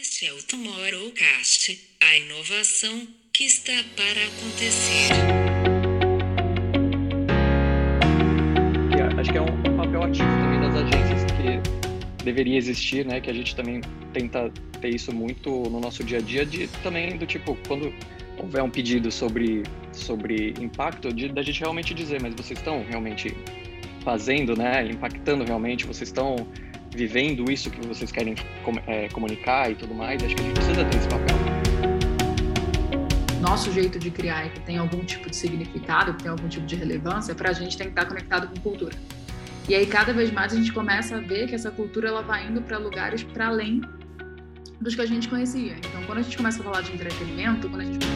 Este é o Tomorrowcast, a inovação que está para acontecer. Acho que é um papel ativo também das agências que deveria existir, né? Que a gente também tenta ter isso muito no nosso dia a dia, de também do tipo quando houver um pedido sobre sobre impacto, de, da gente realmente dizer, mas vocês estão realmente fazendo, né? Impactando realmente, vocês estão vivendo isso que vocês querem com, é, comunicar e tudo mais. Acho que a gente precisa ter esse papel. Nosso jeito de criar é que tem algum tipo de significado, que tem algum tipo de relevância, para a gente tem que estar conectado com cultura. E aí cada vez mais a gente começa a ver que essa cultura ela vai indo para lugares para além dos que a gente conhecia. Então, quando a gente começa a falar de entretenimento, quando a gente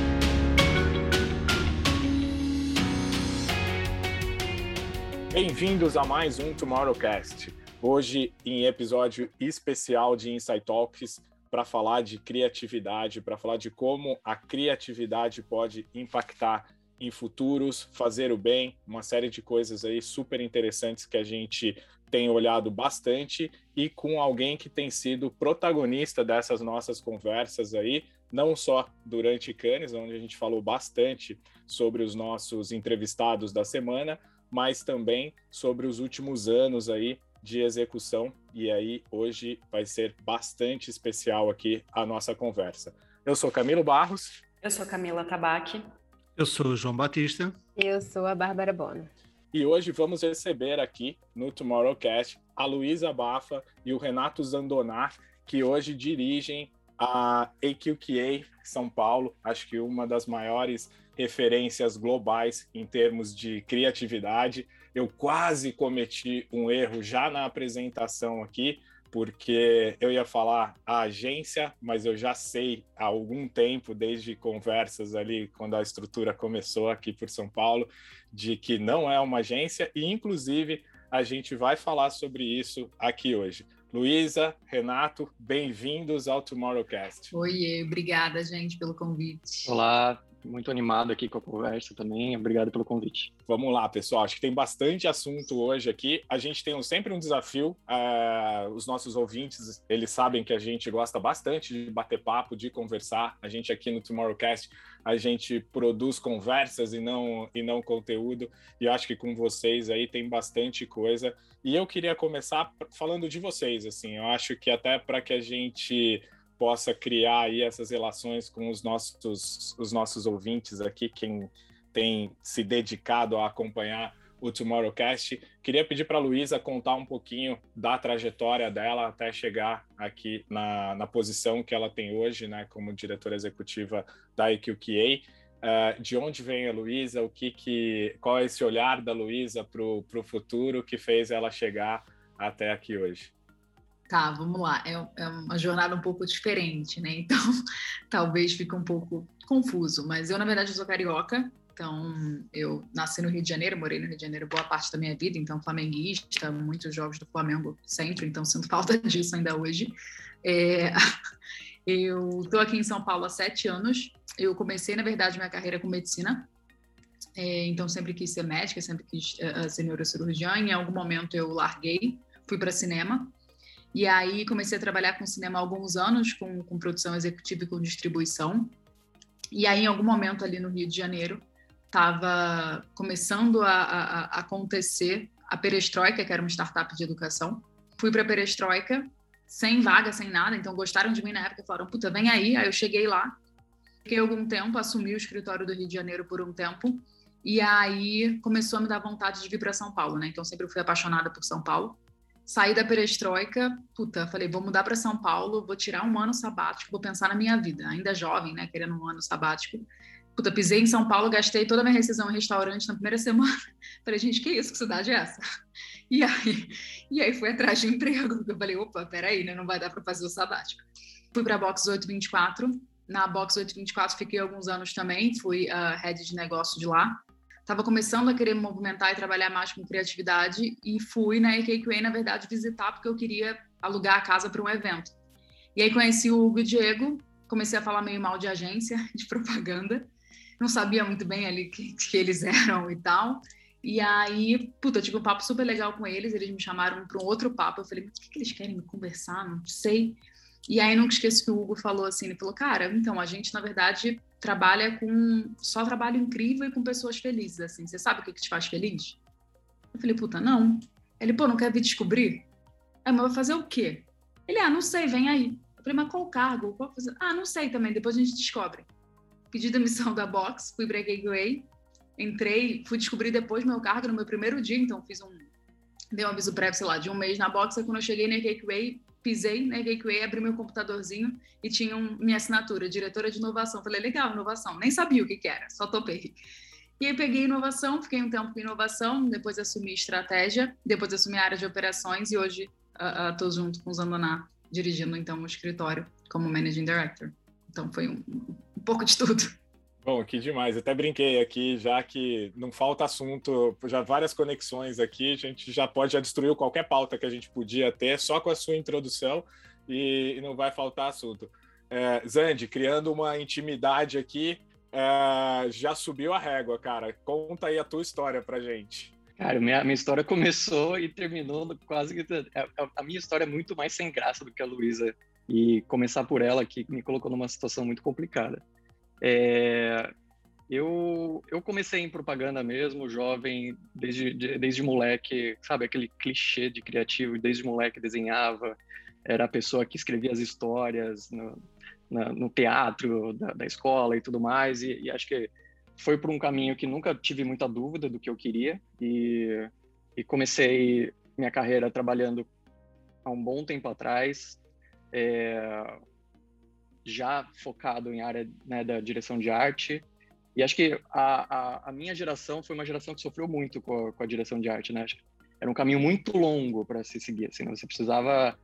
Bem-vindos a mais um Tomorrowcast. Hoje, em episódio especial de Insight Talks, para falar de criatividade, para falar de como a criatividade pode impactar em futuros, fazer o bem, uma série de coisas aí super interessantes que a gente tem olhado bastante e com alguém que tem sido protagonista dessas nossas conversas aí, não só durante Cannes, onde a gente falou bastante sobre os nossos entrevistados da semana, mas também sobre os últimos anos aí de execução. E aí, hoje vai ser bastante especial aqui a nossa conversa. Eu sou Camilo Barros. Eu sou Camila Tabaque. Eu sou o João Batista. Eu sou a Bárbara Bono. E hoje vamos receber aqui no Tomorrowcast a Luísa Bafa e o Renato Zandonar, que hoje dirigem a AQQA São Paulo, acho que uma das maiores referências globais em termos de criatividade eu quase cometi um erro já na apresentação aqui, porque eu ia falar a agência, mas eu já sei há algum tempo, desde conversas ali, quando a estrutura começou aqui por São Paulo, de que não é uma agência, e inclusive a gente vai falar sobre isso aqui hoje. Luísa, Renato, bem-vindos ao Tomorrowcast. Oi, obrigada, gente, pelo convite. Olá, muito animado aqui com a conversa também. Obrigado pelo convite. Vamos lá, pessoal. Acho que tem bastante assunto hoje aqui. A gente tem sempre um desafio. Uh, os nossos ouvintes, eles sabem que a gente gosta bastante de bater papo, de conversar. A gente aqui no Tomorrowcast, a gente produz conversas e não, e não conteúdo. E acho que com vocês aí tem bastante coisa. E eu queria começar falando de vocês. Assim, eu acho que até para que a gente possa criar aí essas relações com os nossos, os nossos ouvintes aqui, quem tem se dedicado a acompanhar o Tomorrowcast. Queria pedir para a Luísa contar um pouquinho da trajetória dela até chegar aqui na, na posição que ela tem hoje, né, como diretora executiva da EQQA. Uh, eh, de onde vem a Luísa? O que, que qual é esse olhar da Luísa para o futuro que fez ela chegar até aqui hoje? Tá, vamos lá. É, é, uma jornada um pouco diferente, né? Então, talvez fique um pouco confuso. Mas eu, na verdade, sou carioca. Então, eu nasci no Rio de Janeiro, morei no Rio de Janeiro boa parte da minha vida. Então, flamenguista, muitos jogos do Flamengo sempre. Então, sinto falta disso ainda hoje. É, eu estou aqui em São Paulo há sete anos. Eu comecei, na verdade, minha carreira com medicina. É, então, sempre quis ser médica, sempre quis uh, ser neurocirurgiã. Em algum momento, eu larguei, fui para cinema e aí comecei a trabalhar com cinema há alguns anos, com, com produção executiva e com distribuição. E aí, em algum momento ali no Rio de Janeiro, estava começando a, a, a, acontecer a Perestroika, que era uma startup de educação. Fui para a Perestroika, sem vaga, sem nada, então gostaram de mim na época, falaram, puta, vem aí. Aí eu cheguei lá, fiquei algum tempo, assumi o escritório do Rio de Janeiro por um tempo, e aí começou a me dar vontade de vir para São Paulo, né? Então sempre fui apaixonada por São Paulo saí da perestroika, puta, falei, vou mudar para São Paulo, vou tirar um ano sabático, vou pensar na minha vida, ainda jovem, né, querendo um ano sabático. Puta, pisei em São Paulo, gastei toda a minha rescisão em restaurante na primeira semana. Falei, gente, que isso? Que cidade é essa? E aí, e aí fui atrás de emprego. Eu falei, opa, peraí, né? Não vai dar para fazer o sabático. Fui para a Box 824. Na Box 824 fiquei alguns anos também, fui uh, head de negócio de lá estava começando a querer me movimentar e trabalhar mais com criatividade e fui na EKQA, na verdade, visitar porque eu queria alugar a casa para um evento. E aí conheci o Hugo e o Diego, comecei a falar meio mal de agência, de propaganda, não sabia muito bem ali que, que eles eram e tal. E aí, puta, eu tive um papo super legal com eles, eles me chamaram para um outro papo, eu falei, mas o que, que eles querem me conversar? Não sei. E aí nunca esqueço que o Hugo falou assim, ele falou, cara, então, a gente, na verdade, trabalha com só trabalho incrível e com pessoas felizes, assim. Você sabe o que, que te faz feliz? Eu falei, puta, não. Ele, pô, não quer vir descobrir? Aí, mas vai fazer o quê? Ele, ah, não sei, vem aí. Eu falei, mas qual cargo? Qual? Ah, não sei também, depois a gente descobre. Pedi demissão da Box, fui pra Gateway, entrei, fui descobrir depois meu cargo no meu primeiro dia, então fiz um, dei um aviso prévio, sei lá, de um mês na Box, aí quando eu cheguei na Gateway, pisei na Gateway, abri meu computadorzinho e tinha um, minha assinatura, diretora de inovação. Falei, legal, inovação. Nem sabia o que, que era, só topei. E aí peguei inovação, fiquei um tempo com inovação, depois assumi estratégia, depois assumi a área de operações e hoje estou uh, uh, junto com o Zandoná, dirigindo então o escritório como Managing Director. Então foi um, um pouco de tudo. Bom, que demais. Até brinquei aqui, já que não falta assunto, já várias conexões aqui, a gente já pode, já destruiu qualquer pauta que a gente podia ter só com a sua introdução e, e não vai faltar assunto. É, Zandi, criando uma intimidade aqui, é, já subiu a régua, cara. Conta aí a tua história pra gente. Cara, minha, minha história começou e terminou quase que. A, é, é, a minha história é muito mais sem graça do que a Luísa. E começar por ela que me colocou numa situação muito complicada. É, eu, eu comecei em propaganda mesmo, jovem, desde, desde moleque, sabe, aquele clichê de criativo, desde moleque desenhava, era a pessoa que escrevia as histórias no, na, no teatro da, da, escola e tudo mais, e, e, acho que foi por um caminho que nunca tive muita dúvida do que eu queria, e, e comecei minha carreira trabalhando há um bom tempo atrás, é, já focado em área né, da direção de arte. E acho que a, a, a, minha geração foi uma geração que sofreu muito com a, com a direção de arte, né? Era um caminho muito longo para se seguir, assim, né? Você precisava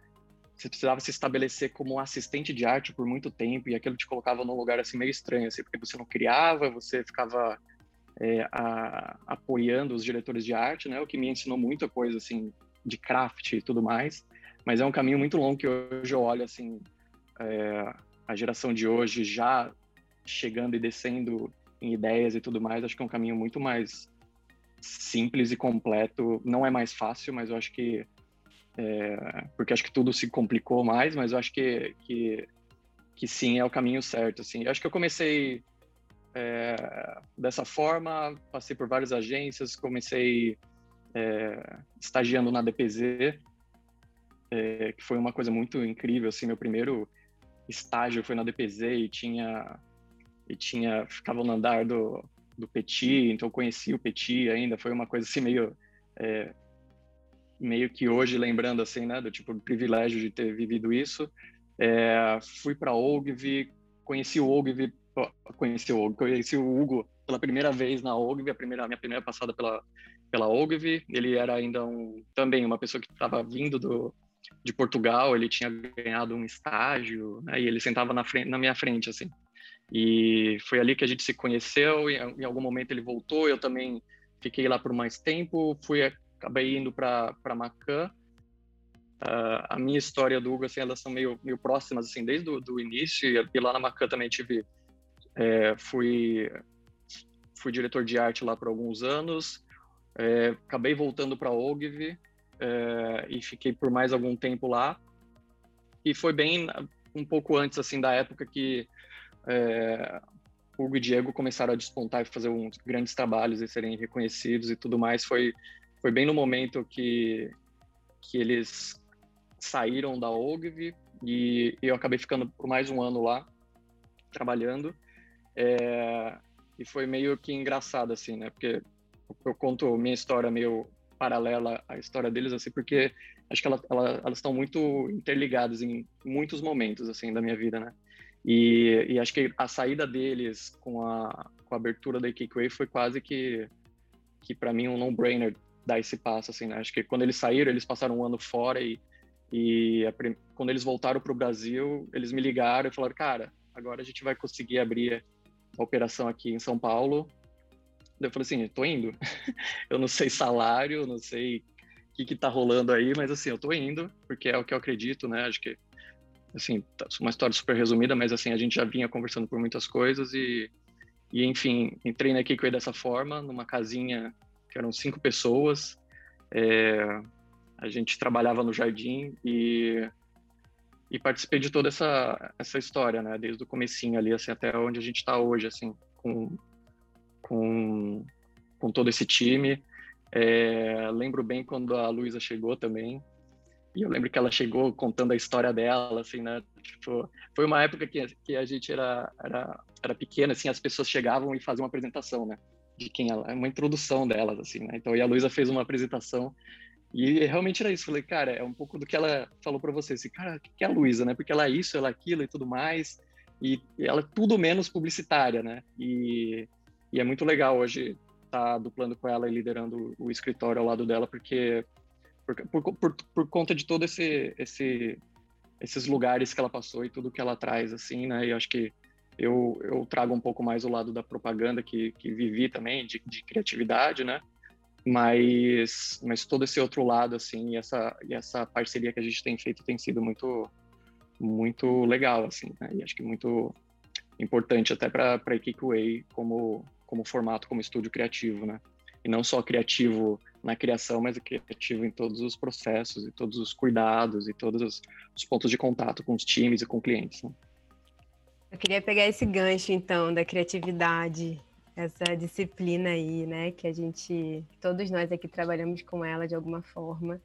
você precisava se estabelecer como assistente de arte por muito tempo e aquilo te colocava num lugar assim meio estranho, assim, porque você não criava, você ficava é, a, apoiando os diretores de arte, né? O que me ensinou muita coisa assim de craft e tudo mais. Mas é um caminho muito longo que hoje eu olho assim é, a geração de hoje já chegando e descendo em ideias e tudo mais, acho que é um caminho muito mais simples e completo. Não é mais fácil, mas eu acho que é, porque acho que tudo se complicou mais, mas eu acho que, que, que sim é o caminho certo. Assim, eu acho que eu comecei é, dessa forma, passei por várias agências, comecei é, estagiando na DPZ, é, que foi uma coisa muito incrível, assim, meu primeiro estágio foi na DPZ e tinha e tinha ficava no andar do, do Petit, então eu conheci o Petit ainda, foi uma coisa assim meio é, meio que hoje lembrando assim, né, do tipo do privilégio de ter vivido isso. É, fui para Ogilvy, conheci o Ogilvy, conheci o conheci o Hugo pela primeira vez na Ogilvy, a primeira minha primeira passada pela pela Ogilvy, ele era ainda um também uma pessoa que estava vindo do de Portugal, ele tinha ganhado um estágio, né, e ele sentava na, frente, na minha frente, assim. E foi ali que a gente se conheceu, e em algum momento ele voltou, eu também fiquei lá por mais tempo, fui, acabei indo para Macan. Uh, a minha história do Hugo, assim, elas são meio, meio próximas, assim, desde o do início, e lá na Macan também tive, é, fui, fui diretor de arte lá por alguns anos, é, acabei voltando para a é, e fiquei por mais algum tempo lá. E foi bem um pouco antes assim da época que é, Hugo e Diego começaram a despontar e fazer uns grandes trabalhos e serem reconhecidos e tudo mais. Foi foi bem no momento que que eles saíram da Ogilvy e eu acabei ficando por mais um ano lá trabalhando. É, e foi meio que engraçado assim, né? Porque eu conto minha história meio paralela à história deles, assim, porque acho que ela, ela, elas estão muito interligadas em muitos momentos, assim, da minha vida, né? E, e acho que a saída deles com a, com a abertura da Kikway foi quase que, que para mim, um no-brainer dar esse passo, assim, né? Acho que quando eles saíram, eles passaram um ano fora e, e a, quando eles voltaram para o Brasil, eles me ligaram e falaram, cara, agora a gente vai conseguir abrir a operação aqui em São Paulo eu falei assim, tô indo. eu não sei salário, não sei o que que tá rolando aí, mas assim, eu tô indo, porque é o que eu acredito, né? Acho que, assim, tá uma história super resumida, mas assim, a gente já vinha conversando por muitas coisas e, e enfim, entrei na Kikoi dessa forma, numa casinha que eram cinco pessoas, é, a gente trabalhava no jardim e e participei de toda essa, essa história, né? Desde o comecinho ali, assim, até onde a gente está hoje, assim, com, com, com todo esse time. É, lembro bem quando a Luísa chegou também, e eu lembro que ela chegou contando a história dela, assim, né? Tipo, foi uma época que, que a gente era, era, era pequena, assim, as pessoas chegavam e faziam uma apresentação, né? De quem ela, uma introdução delas, assim, né? Então, e a Luísa fez uma apresentação e realmente era isso. Falei, cara, é um pouco do que ela falou para você. Assim, cara, o que é a Luísa, né? Porque ela é isso, ela é aquilo e tudo mais. E ela é tudo menos publicitária, né? E, e é muito legal hoje estar tá duplando com ela e liderando o escritório ao lado dela, porque por, por, por, por conta de todo esse, esse esses lugares que ela passou e tudo que ela traz, assim, né? E acho que eu, eu trago um pouco mais o lado da propaganda que, que vivi também, de, de criatividade, né? mas mas todo esse outro lado assim e essa e essa parceria que a gente tem feito tem sido muito muito legal assim né? e acho que muito importante até para para Way como como formato como estúdio criativo né? E não só criativo na criação mas criativo em todos os processos e todos os cuidados e todos os, os pontos de contato com os times e com clientes né? eu queria pegar esse gancho então da criatividade essa disciplina aí, né, que a gente, todos nós aqui trabalhamos com ela de alguma forma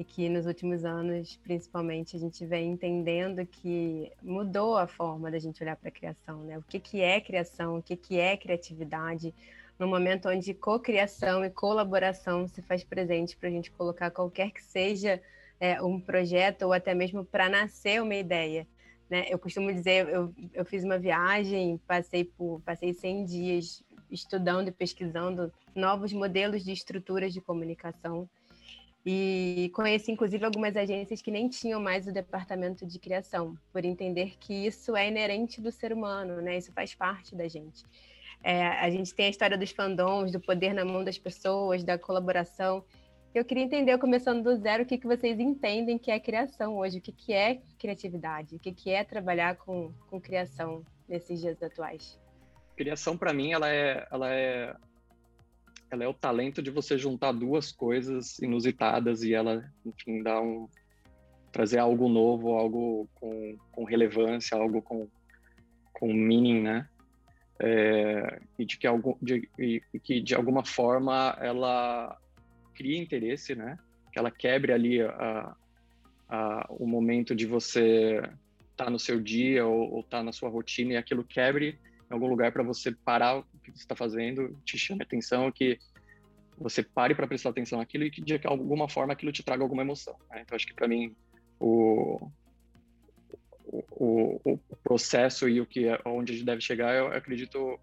e que nos últimos anos, principalmente, a gente vem entendendo que mudou a forma da gente olhar para a criação, né? O que, que é criação, o que, que é criatividade, no momento onde cocriação e colaboração se faz presente para a gente colocar qualquer que seja é, um projeto ou até mesmo para nascer uma ideia. Né? Eu costumo dizer, eu, eu fiz uma viagem, passei por passei 100 dias estudando e pesquisando novos modelos de estruturas de comunicação. E conheci, inclusive, algumas agências que nem tinham mais o departamento de criação, por entender que isso é inerente do ser humano, né? Isso faz parte da gente. É, a gente tem a história dos fandoms, do poder na mão das pessoas, da colaboração. Eu queria entender, começando do zero, o que, que vocês entendem que é criação hoje, o que, que é criatividade, o que, que é trabalhar com, com criação nesses dias atuais criação para mim ela é ela é ela é o talento de você juntar duas coisas inusitadas e ela enfim dar um trazer algo novo algo com, com relevância algo com com meaning né? É, e de que algum de, e, que de alguma forma ela cria interesse né? Que ela quebre ali a, a, o momento de você estar tá no seu dia ou estar tá na sua rotina e aquilo quebre em algum lugar para você parar que você está fazendo, te chame atenção, que você pare para prestar atenção naquilo e que de alguma forma aquilo te traga alguma emoção. Né? Então acho que para mim o, o, o, processo e o que é, onde a gente deve chegar, eu acredito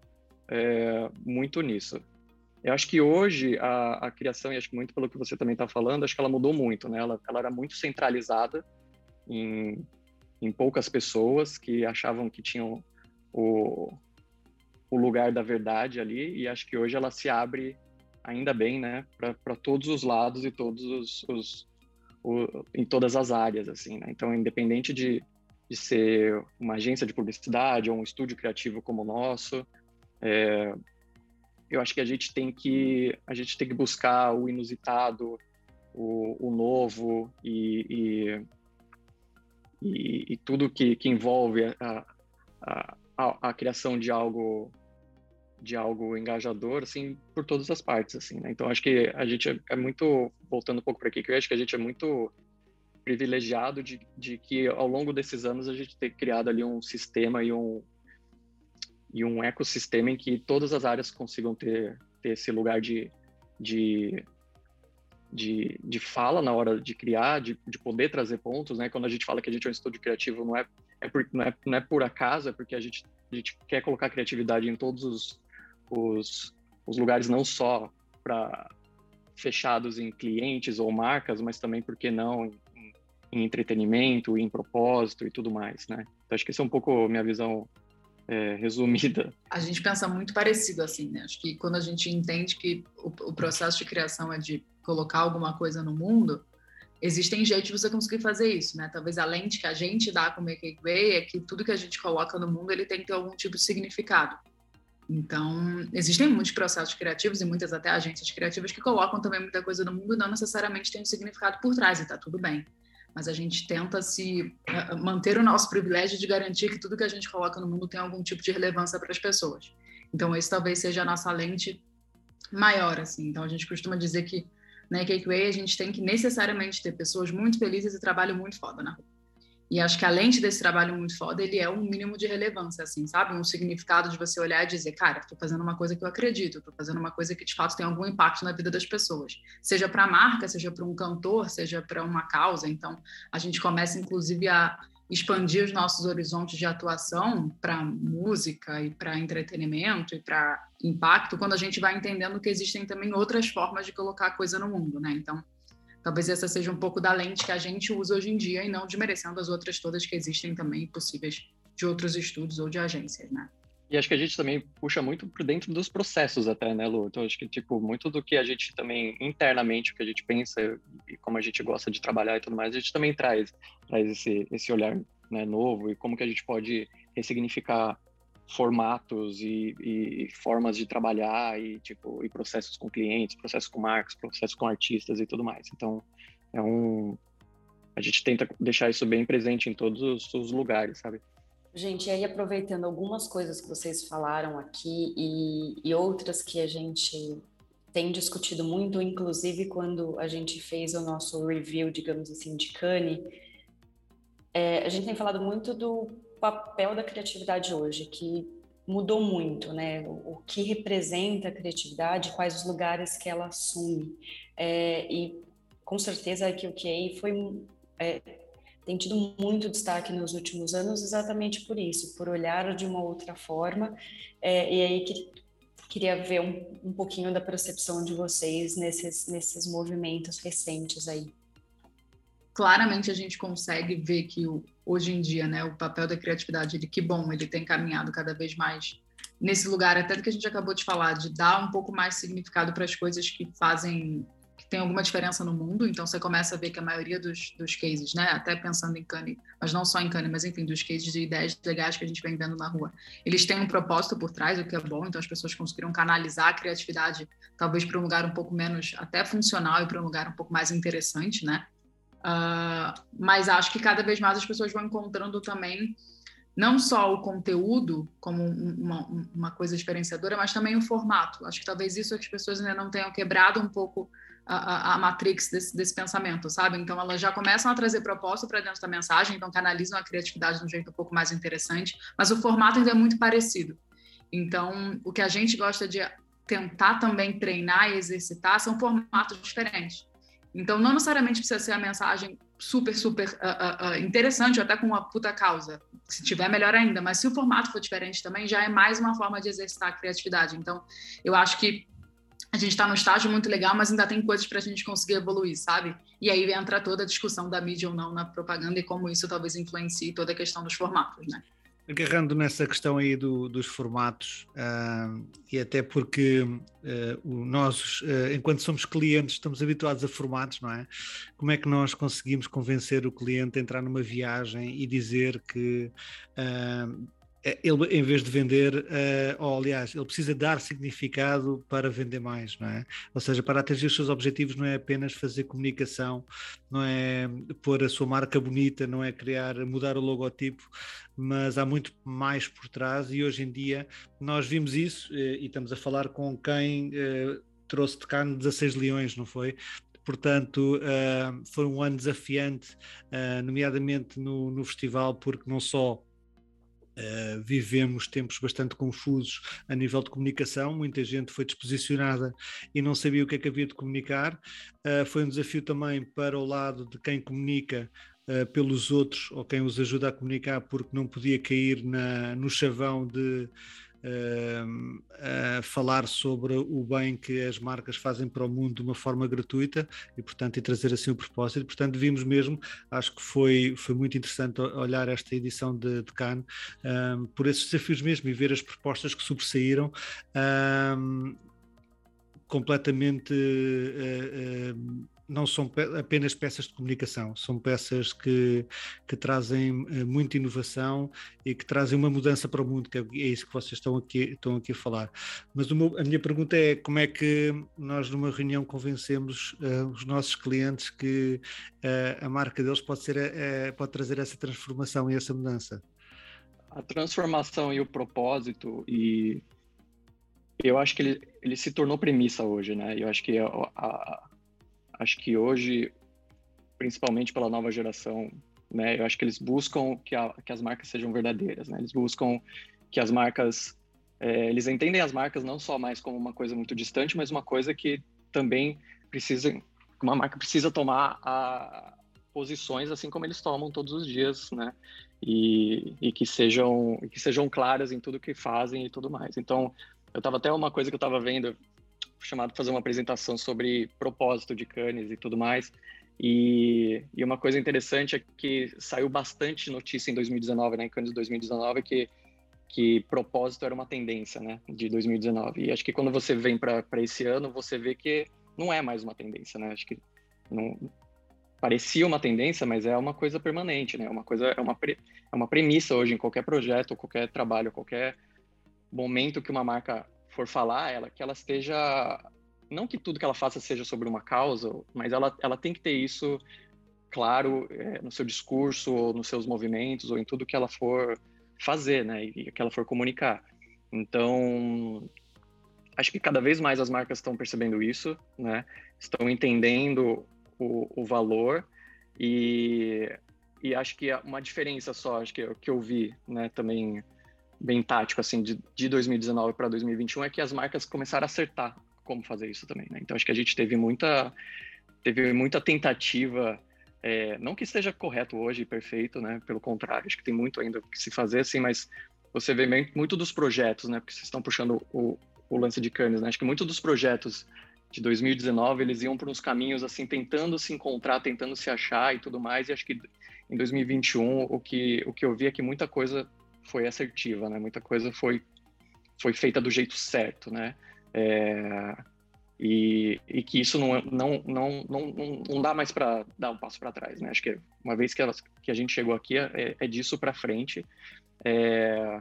é, muito nisso. Eu acho que hoje a, a, criação, e acho que muito pelo que você também está falando, acho que ela mudou muito, né? Ela, ela era muito centralizada em, em poucas pessoas que achavam que tinham o, o lugar da verdade ali e acho que hoje ela se abre ainda bem, né, para todos os lados e todos os, os o, em todas as áreas, assim, né? Então, independente de, de ser uma agência de publicidade ou um estúdio criativo como o nosso, é, eu acho que a gente tem que a gente tem que buscar o inusitado, o, o novo e, e, e, e, tudo que, que envolve a, a, a, a criação de algo de algo engajador, assim, por todas as partes, assim, né? Então, acho que a gente é, é muito, voltando um pouco para aqui, que eu acho que a gente é muito privilegiado de, de que ao longo desses anos a gente ter criado ali um sistema e um e um ecossistema em que todas as áreas consigam ter, ter esse lugar de, de, de, de fala na hora de criar, de, de poder trazer pontos, né? Quando a gente fala que a gente é um estúdio criativo, não é, é, por, não é, não é por acaso, é porque a gente, a gente quer colocar criatividade em todos os, os, os lugares não só para fechados em clientes ou marcas, mas também, por que não, em, em entretenimento, em propósito e tudo mais, né? Então, acho que essa é um pouco minha visão é, resumida. A gente pensa muito parecido assim, né? Acho que quando a gente entende que o, o, processo de criação é de colocar alguma coisa no mundo, existem jeitos de você conseguir fazer isso, né? Talvez a lente que a gente dá com o Make Way é que tudo que a gente coloca no mundo ele tem que ter algum tipo de significado. Então, existem muitos processos criativos e muitas até agências criativas que colocam também muita coisa no mundo e não necessariamente tem um significado por trás, e está tudo bem. mas a gente tenta se uh, manter o nosso privilégio de garantir que tudo que a gente coloca no mundo tem algum tipo de relevância para as pessoas. Então, esse talvez seja a nossa lente maior, assim. Então, a gente costuma dizer que na Cakeway a gente tem que necessariamente ter pessoas muito felizes e trabalho muito foda na rua. E acho que a lente desse trabalho muito foda, ele é um mínimo de relevância, assim, sabe? Um significado de você olhar e dizer, cara, estou fazendo uma coisa que eu acredito, estou fazendo uma coisa que de fato tem algum impacto na vida das pessoas. Seja para a marca, seja para um cantor, seja para uma causa. Então, a gente começa, inclusive, a expandir os nossos horizontes de atuação para música e para entretenimento e para impacto, quando a gente vai entendendo que existem também outras formas de colocar a coisa no mundo, né? Então, Talvez essa seja um pouco da lente que a gente usa hoje em dia e não desmerecendo as outras todas que existem também possíveis de outros estudos ou de agências, né? E acho que a gente também puxa muito por dentro dos processos até, né, Lu? Então, acho que, tipo, muito do que a gente também, internamente, o que a gente pensa e como a gente gosta de trabalhar e tudo mais, a gente também traz, traz esse, esse olhar né, novo e como que a gente pode ressignificar formatos e, e, formas de trabalhar e tipo e processos com clientes, processos com marcas, processos com artistas e tudo mais. Então é um a gente tenta deixar isso bem presente em todos os, os lugares, sabe? Gente, aí aproveitando algumas coisas que vocês falaram aqui e, e outras que a gente tem discutido muito, inclusive quando a gente fez o nosso review, digamos assim, de Cannes, é, a gente tem falado muito do papel da criatividade hoje, que mudou muito, né? O, o que representa a criatividade, quais os lugares que ela assume. É, e com certeza a QQA foi é, tem tido muito destaque nos últimos anos exatamente por isso, por olhar de uma outra forma. É, e aí que, queria ver um, um pouquinho da percepção de vocês nesses, nesses movimentos recentes aí claramente a gente consegue ver que o, hoje em dia, né, o papel da criatividade, ele que bom, ele tem caminhado cada vez mais nesse lugar, até do que a gente acabou de falar, de dar um pouco mais significado para as coisas que fazem que tem alguma diferença no mundo, então você começa a ver que a maioria dos, dos cases, né, até pensando em Cane, mas não só em Cane, mas enfim, dos cases de ideias legais que a gente vem vendo na rua, eles têm um propósito por trás, o que é bom, então as pessoas conseguiram canalizar a criatividade talvez para um lugar um pouco menos até funcional e para um lugar um pouco mais interessante, né, Uh, mas acho que cada vez mais as pessoas vão encontrando também não só o conteúdo como uma, uma, coisa diferenciadora, mas também o formato. Acho que talvez isso é que as pessoas ainda não tenham quebrado um pouco a, a, a matrix desse, desse, pensamento, sabe? Então elas já começam a trazer proposta para dentro da mensagem, então canalizam a criatividade de um jeito um pouco mais interessante, mas o formato ainda é muito parecido. Então o que a gente gosta de tentar também treinar e exercitar são formatos diferentes. Então, não necessariamente precisa ser a mensagem super, super uh, uh, interessante, ou até com uma puta causa. Se tiver, melhor ainda. Mas se o formato for diferente também, já é mais uma forma de exercitar a criatividade. Então, eu acho que a gente está num estágio muito legal, mas ainda tem coisas para a gente conseguir evoluir, sabe? E aí entra toda a discussão da mídia ou não na propaganda e como isso talvez influencie toda a questão dos formatos, né? Agarrando nessa questão aí do, dos formatos, uh, e até porque uh, o nós, uh, enquanto somos clientes, estamos habituados a formatos, não é? Como é que nós conseguimos convencer o cliente a entrar numa viagem e dizer que ele, em vez de vender, uh, ou aliás, ele precisa dar significado para vender mais, não é? Ou seja, para atingir os seus objetivos não é apenas fazer comunicação, não é pôr a sua marca bonita, não é criar, mudar o logotipo, mas há muito mais por trás e hoje em dia nós vimos isso eh, e estamos a falar com quem uh, trouxe de carne 16 leões, não foi? portanto foi um ano desafiante, nomeadamente no, no, festival, porque não só Uh, vivemos tempos bastante confusos a nível de comunicação, muita gente foi disposicionada e não sabia o que é que havia de comunicar. Uh, foi um desafio também para o lado de quem comunica uh, pelos outros ou quem os ajuda a comunicar, porque não podia cair na, no chavão de a falar sobre o bem que as marcas fazem para o mundo de uma forma gratuita e, portanto, e trazer assim o propósito. Portanto, vimos mesmo, acho que foi, foi muito interessante olhar esta edição de, de Cannes um, por esses desafios mesmo e ver as propostas que sobressaíram. Um, completamente uh, uh, não são apenas peças de comunicação, são peças que, que trazem uh, muita inovação e que trazem uma mudança para o mundo, que é, é isso que vocês estão aqui, estão aqui a falar. Mas a minha pergunta é como é que nós numa reunião convencemos uh, os nossos clientes que uh, a marca deles pode, ser, pode trazer essa transformação e essa mudança? A transformação e o propósito e eu acho que ele, ele se tornou premissa hoje, né? Eu acho que a, a acho que hoje, principalmente pela nova geração, né, eu acho que eles buscam que, a, que as marcas sejam verdadeiras, né? Eles buscam que as marcas, é, eles entendem as marcas não só mais como uma coisa muito distante, mas uma coisa que também precisa, uma marca precisa tomar a, posições assim como eles tomam todos os dias, né? E, e que sejam que sejam claras em tudo que fazem e tudo mais. Então, eu estava até uma coisa que eu estava vendo, chamado para fazer uma apresentação sobre propósito de Cannes e tudo mais. E, e, uma coisa interessante é que saiu bastante notícia em 2019, né, em Cannes 2019, que que propósito era uma tendência, né, de 2019. E acho que quando você vem para esse ano, você vê que não é mais uma tendência, né? Acho que não parecia uma tendência, mas é uma coisa permanente, né? Uma coisa é uma pre, é uma premissa hoje em qualquer projeto, qualquer trabalho, qualquer momento que uma marca for falar, ela que ela esteja não que tudo que ela faça seja sobre uma causa, mas ela ela tem que ter isso claro é, no seu discurso, ou nos seus movimentos, ou em tudo que ela for fazer, né, e que ela for comunicar. Então, acho que cada vez mais as marcas estão percebendo isso, né, estão entendendo o, o valor e, e acho que uma diferença só, acho que, que eu vi, né, também bem tático, assim, de, de 2019 para 2021 é que as marcas começaram a acertar como fazer isso também, né? Então, acho que a gente teve muita, teve muita tentativa, é, não que esteja correto hoje perfeito, né? Pelo contrário, acho que tem muito ainda que se fazer, assim, mas você vê muito dos projetos, né? Porque vocês estão puxando o, o lance de Cannes, né? Acho que muito dos projetos de 2019 eles iam por uns caminhos assim tentando se encontrar, tentando se achar e tudo mais. E acho que em 2021 o que o que eu vi é que muita coisa foi assertiva, né? Muita coisa foi foi feita do jeito certo, né? É, e, e, que isso não, não, não, não, não dá mais para dar um passo para trás, né? Acho que uma vez que, elas, que a gente chegou aqui é, é disso para frente. É,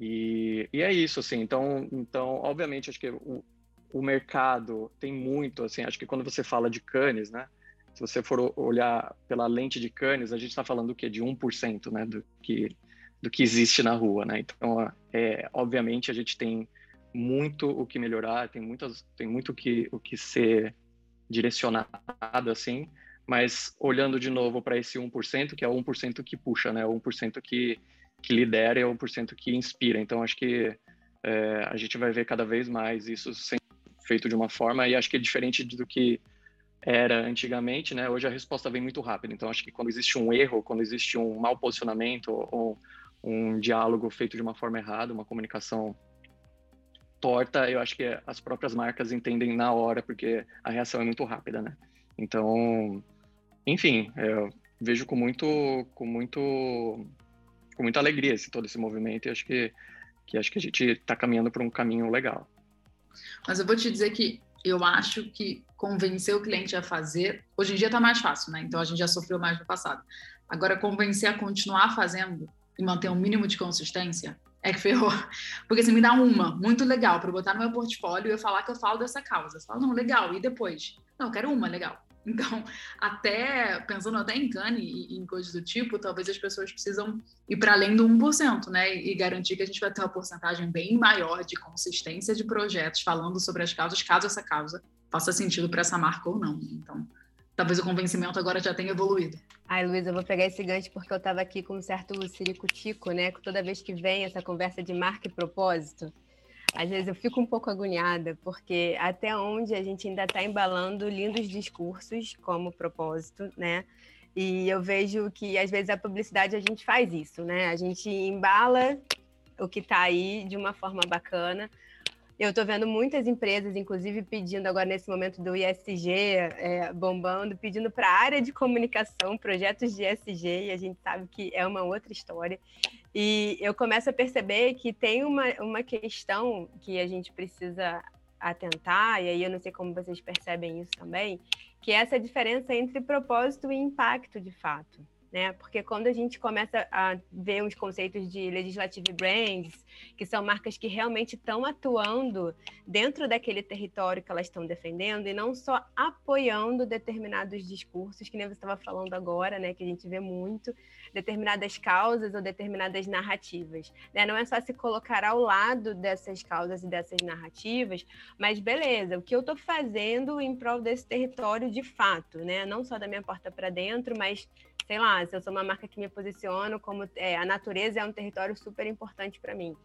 e, e, é isso, assim. Então, então obviamente, acho que o, o mercado tem muito, assim. Acho que quando você fala de canes, né? Se você for olhar pela lente de canes, a gente está falando o quê? De 1%, né? Do que do que existe na rua, né? Então, é, obviamente, a gente tem muito o que melhorar, tem muitas, tem muito o que, o que ser direcionado, assim, mas olhando de novo para esse 1%, que é o 1% que puxa, né? O 1% que, que lidera é o 1% que inspira. Então, acho que é, a gente vai ver cada vez mais isso sendo feito de uma forma, e acho que é diferente do que era antigamente, né? Hoje a resposta vem muito rápida. Então, acho que quando existe um erro, quando existe um mau posicionamento ou um diálogo feito de uma forma errada, uma comunicação torta, eu acho que as próprias marcas entendem na hora, porque a reação é muito rápida, né? Então, enfim, eu vejo com muito, com muito, com muita alegria esse todo esse movimento e acho que, que acho que a gente está caminhando por um caminho legal. Mas eu vou te dizer que eu acho que convencer o cliente a fazer, hoje em dia está mais fácil, né? Então a gente já sofreu mais no passado. Agora, convencer a continuar fazendo e manter um mínimo de consistência, é que ferrou. Porque você me dá uma, muito legal, para botar no meu portfólio e eu falar que eu falo dessa causa. Você fala, não, legal, e depois? Não, eu quero uma, legal. Então, até pensando até em Cane e, em coisas do tipo, talvez as pessoas precisam ir para além do 1%, né? E garantir que a gente vai ter uma porcentagem bem maior de consistência de projetos falando sobre as causas, caso essa causa faça sentido para essa marca ou não. Então, talvez o convencimento agora já tenha evoluído. Ai, Luiz, eu vou pegar esse gancho porque eu estava aqui com um certo ciricutico, né? Toda vez que vem essa conversa de marca e propósito, às vezes eu fico um pouco agoniada, porque até onde a gente ainda está embalando lindos discursos como propósito, né? E eu vejo que às vezes a publicidade a gente faz isso, né? A gente embala o que está aí de uma forma bacana, eu estou vendo muitas empresas, inclusive, pedindo agora nesse momento do ISG é, bombando, pedindo para a área de comunicação projetos de ISG, e a gente sabe que é uma outra história. E eu começo a perceber que tem uma, uma questão que a gente precisa atentar, e aí eu não sei como vocês percebem isso também, que é essa diferença entre propósito e impacto de fato né? Porque quando a gente começa a ver os conceitos de legislative brands, que são marcas que realmente estão atuando dentro daquele território que elas estão defendendo e não só apoiando determinados discursos, que nem você estava falando agora, né? Que a gente vê muito, determinadas causas ou determinadas narrativas. Né? Não é só se colocar ao lado dessas causas e dessas narrativas, mas beleza, o que eu estou fazendo em prol desse território de fato, né? Não só da minha porta para dentro, mas sei lá, se eu sou uma marca que me posiciono como é, a natureza é um território super importante para mim.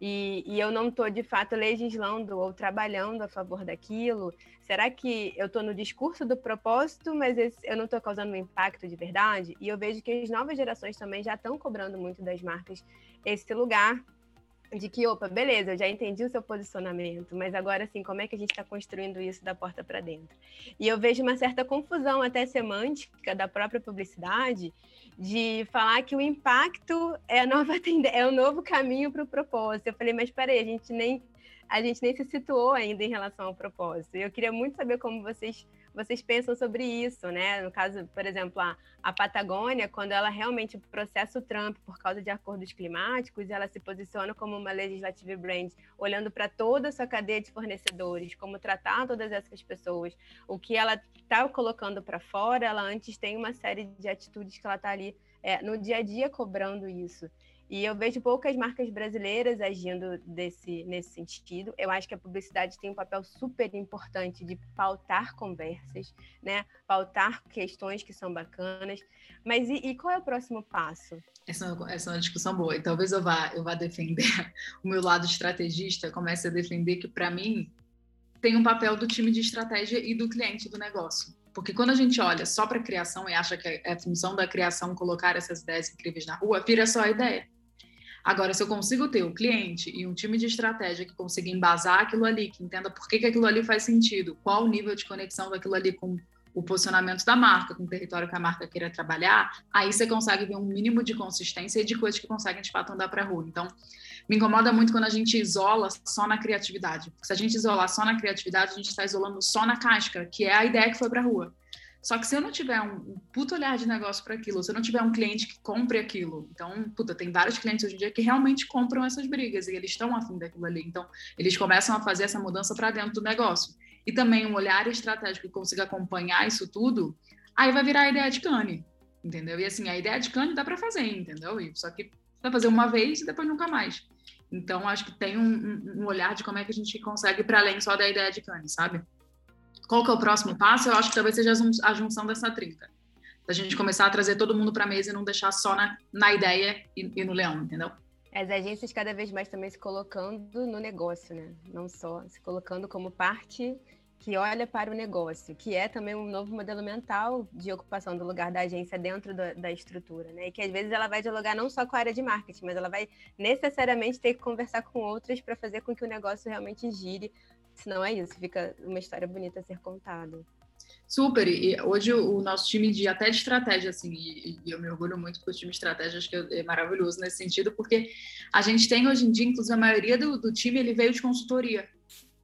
E, e, eu não estou de fato legislando ou trabalhando a favor daquilo, será que eu estou no discurso do propósito, mas esse, eu não estou causando um impacto de verdade? E eu vejo que as novas gerações também já estão cobrando muito das marcas esse lugar de que, opa, beleza, eu já entendi o seu posicionamento, mas agora assim, como é que a gente está construindo isso da porta para dentro? E eu vejo uma certa confusão até semântica da própria publicidade de falar que o impacto é a nova é o novo caminho para o propósito. Eu falei, mas peraí, a gente nem a gente nem se situou ainda em relação ao propósito. Eu queria muito saber como vocês vocês pensam sobre isso, né? No caso, por exemplo, a, a Patagônia, quando ela realmente processa o Trump por causa de acordos climáticos, ela se posiciona como uma legislative brand, olhando para toda a sua cadeia de fornecedores, como tratar todas essas pessoas. O que ela está colocando para fora, ela antes tem uma série de atitudes que ela está ali é, no dia a dia cobrando isso. E eu vejo poucas marcas brasileiras agindo desse, nesse sentido. Eu acho que a publicidade tem um papel super importante de pautar conversas, né? Pautar questões que são bacanas. Mas e, e qual é o próximo passo? Essa, essa é uma discussão boa. E talvez eu vá, eu vá defender o meu lado estrategista, comece a defender que, para mim, tem um papel do time de estratégia e do cliente do negócio. Porque quando a gente olha só para a criação e acha que é função da criação colocar essas ideias incríveis na rua, vira só a ideia. Agora, se eu consigo ter o cliente e um time de estratégia que consiga embasar aquilo ali, que entenda por que, que aquilo ali faz sentido, qual o nível de conexão daquilo ali com o posicionamento da marca, com o território que a marca queira trabalhar, aí você consegue ver um mínimo de consistência e de coisas que conseguem, de fato, andar para a rua. Então, me incomoda muito quando a gente isola só na criatividade. Porque se a gente isolar só na criatividade, a gente está isolando só na casca, que é a ideia que foi para a rua. Só que se eu não tiver um, puto olhar de negócio para aquilo, se eu não tiver um cliente que compre aquilo, então, puta, tem vários clientes hoje em dia que realmente compram essas brigas e eles estão afim daquilo ali. Então, eles começam a fazer essa mudança para dentro do negócio. E também um olhar estratégico que consiga acompanhar isso tudo, aí vai virar a ideia de cane, entendeu? E assim, a ideia de cane dá para fazer, entendeu? Só que vai fazer uma vez e depois nunca mais. Então, acho que tem um, um olhar de como é que a gente consegue para além só da ideia de cane, sabe? Qual que é o próximo passo? Eu acho que talvez seja a junção dessa trinca. Da gente começar a trazer todo mundo para a mesa e não deixar só na, na ideia e, e no leão, entendeu? As agências cada vez mais também se colocando no negócio, né? Não só se colocando como parte que olha para o negócio, que é também um novo modelo mental de ocupação do lugar da agência dentro da, da, estrutura, né? E que às vezes ela vai dialogar não só com a área de marketing, mas ela vai necessariamente ter que conversar com outras para fazer com que o negócio realmente gire Senão é isso, fica uma história bonita a ser contada. Super, e hoje o nosso time de até de estratégia, assim, e, e eu me orgulho muito com o time de estratégia, acho que é maravilhoso nesse sentido, porque a gente tem hoje em dia, inclusive a maioria do, do time, ele veio de consultoria,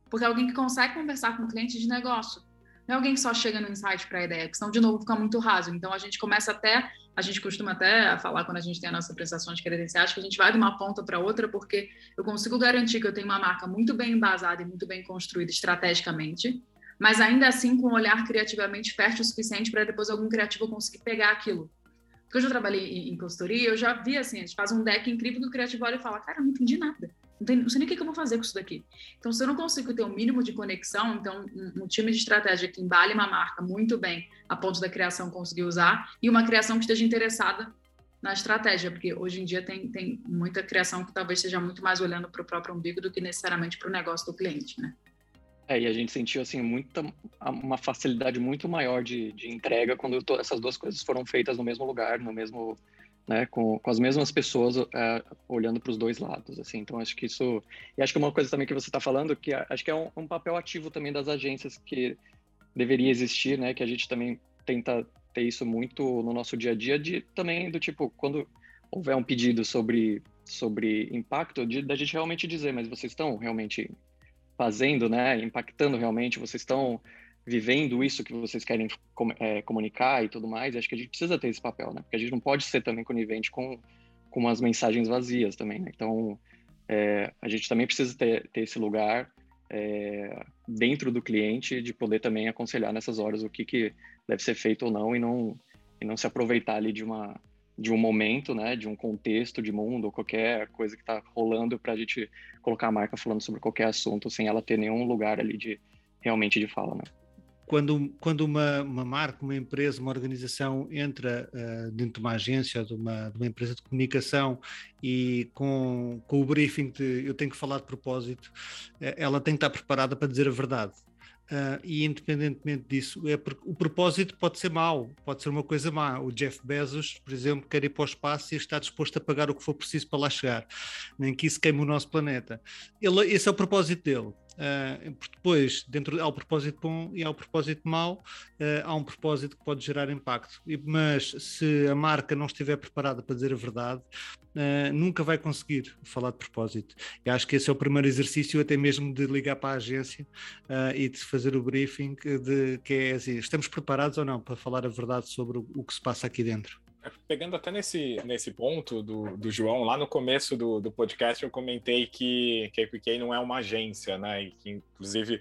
porque é alguém que consegue conversar com o cliente de negócio, não é alguém que só chega no insight para a ideia, que senão, de novo, fica muito raso. Então, a gente começa até, a gente costuma até falar quando a gente tem a nossa prestação de credenciais, que a gente vai de uma ponta para outra, porque eu consigo garantir que eu tenho uma marca muito bem embasada e muito bem construída estrategicamente, mas ainda assim com um olhar criativamente fértil o suficiente para depois algum criativo conseguir pegar aquilo. Porque eu já trabalhei em, consultoria, eu já vi assim, a gente faz um deck incrível que o criativo olha e fala, cara, eu não entendi nada. Não, sei nem o que, que, eu vou fazer com isso daqui. Então, se eu não consigo ter um mínimo de conexão, então um, um, time de estratégia que embale uma marca muito bem a ponto da criação conseguir usar e uma criação que esteja interessada na estratégia, porque hoje em dia tem, tem muita criação que talvez seja muito mais olhando para o próprio umbigo do que necessariamente para o negócio do cliente, né? É, e a gente sentiu assim muita uma facilidade muito maior de, de entrega quando essas duas coisas foram feitas no mesmo lugar, no mesmo né, com, com as mesmas pessoas uh, olhando para os dois lados, assim. Então acho que isso e acho que uma coisa também que você está falando que acho que é um, um, papel ativo também das agências que deveria existir, né, que a gente também tenta ter isso muito no nosso dia a dia de também do tipo quando houver um pedido sobre sobre impacto de da gente realmente dizer, mas vocês estão realmente fazendo, né, impactando realmente, vocês estão vivendo isso que vocês querem é, comunicar e tudo mais, acho que a gente precisa ter esse papel, né? Porque a gente não pode ser também conivente com, com as mensagens vazias também, né? Então, é, a gente também precisa ter, ter esse lugar é, dentro do cliente de poder também aconselhar nessas horas o que, que deve ser feito ou não e não, e não se aproveitar ali de uma de um momento, né, de um contexto de mundo ou qualquer coisa que está rolando para a gente colocar a marca falando sobre qualquer assunto sem ela ter nenhum lugar ali de realmente de fala, né? Quando, quando uma, uma marca, uma empresa, uma organização entra uh, dentro de uma agência, de uma, de uma empresa de comunicação e com, com o briefing de eu tenho que falar de propósito, uh, ela tem que estar preparada para dizer a verdade. Uh, e independentemente disso, é o propósito pode ser mau, pode ser uma coisa má. O Jeff Bezos, por exemplo, quer ir para o espaço e está disposto a pagar o que for preciso para lá chegar, nem que isso queime o nosso planeta. Ele, esse é o propósito dele. Uh, depois, dentro há o propósito bom e há o propósito mau, uh, há um propósito que pode gerar impacto. E, mas se a marca não estiver preparada para dizer a verdade, uh, nunca vai conseguir falar de propósito. E acho que esse é o primeiro exercício, até mesmo de ligar para a agência e de fazer o briefing, de que é assim, estamos preparados ou não para falar a verdade sobre o, o que se passa aqui dentro. Pegando até nesse, nesse ponto do, do João, lá no começo do, do podcast eu comentei que, que a QK não é uma agência, né? E que, inclusive,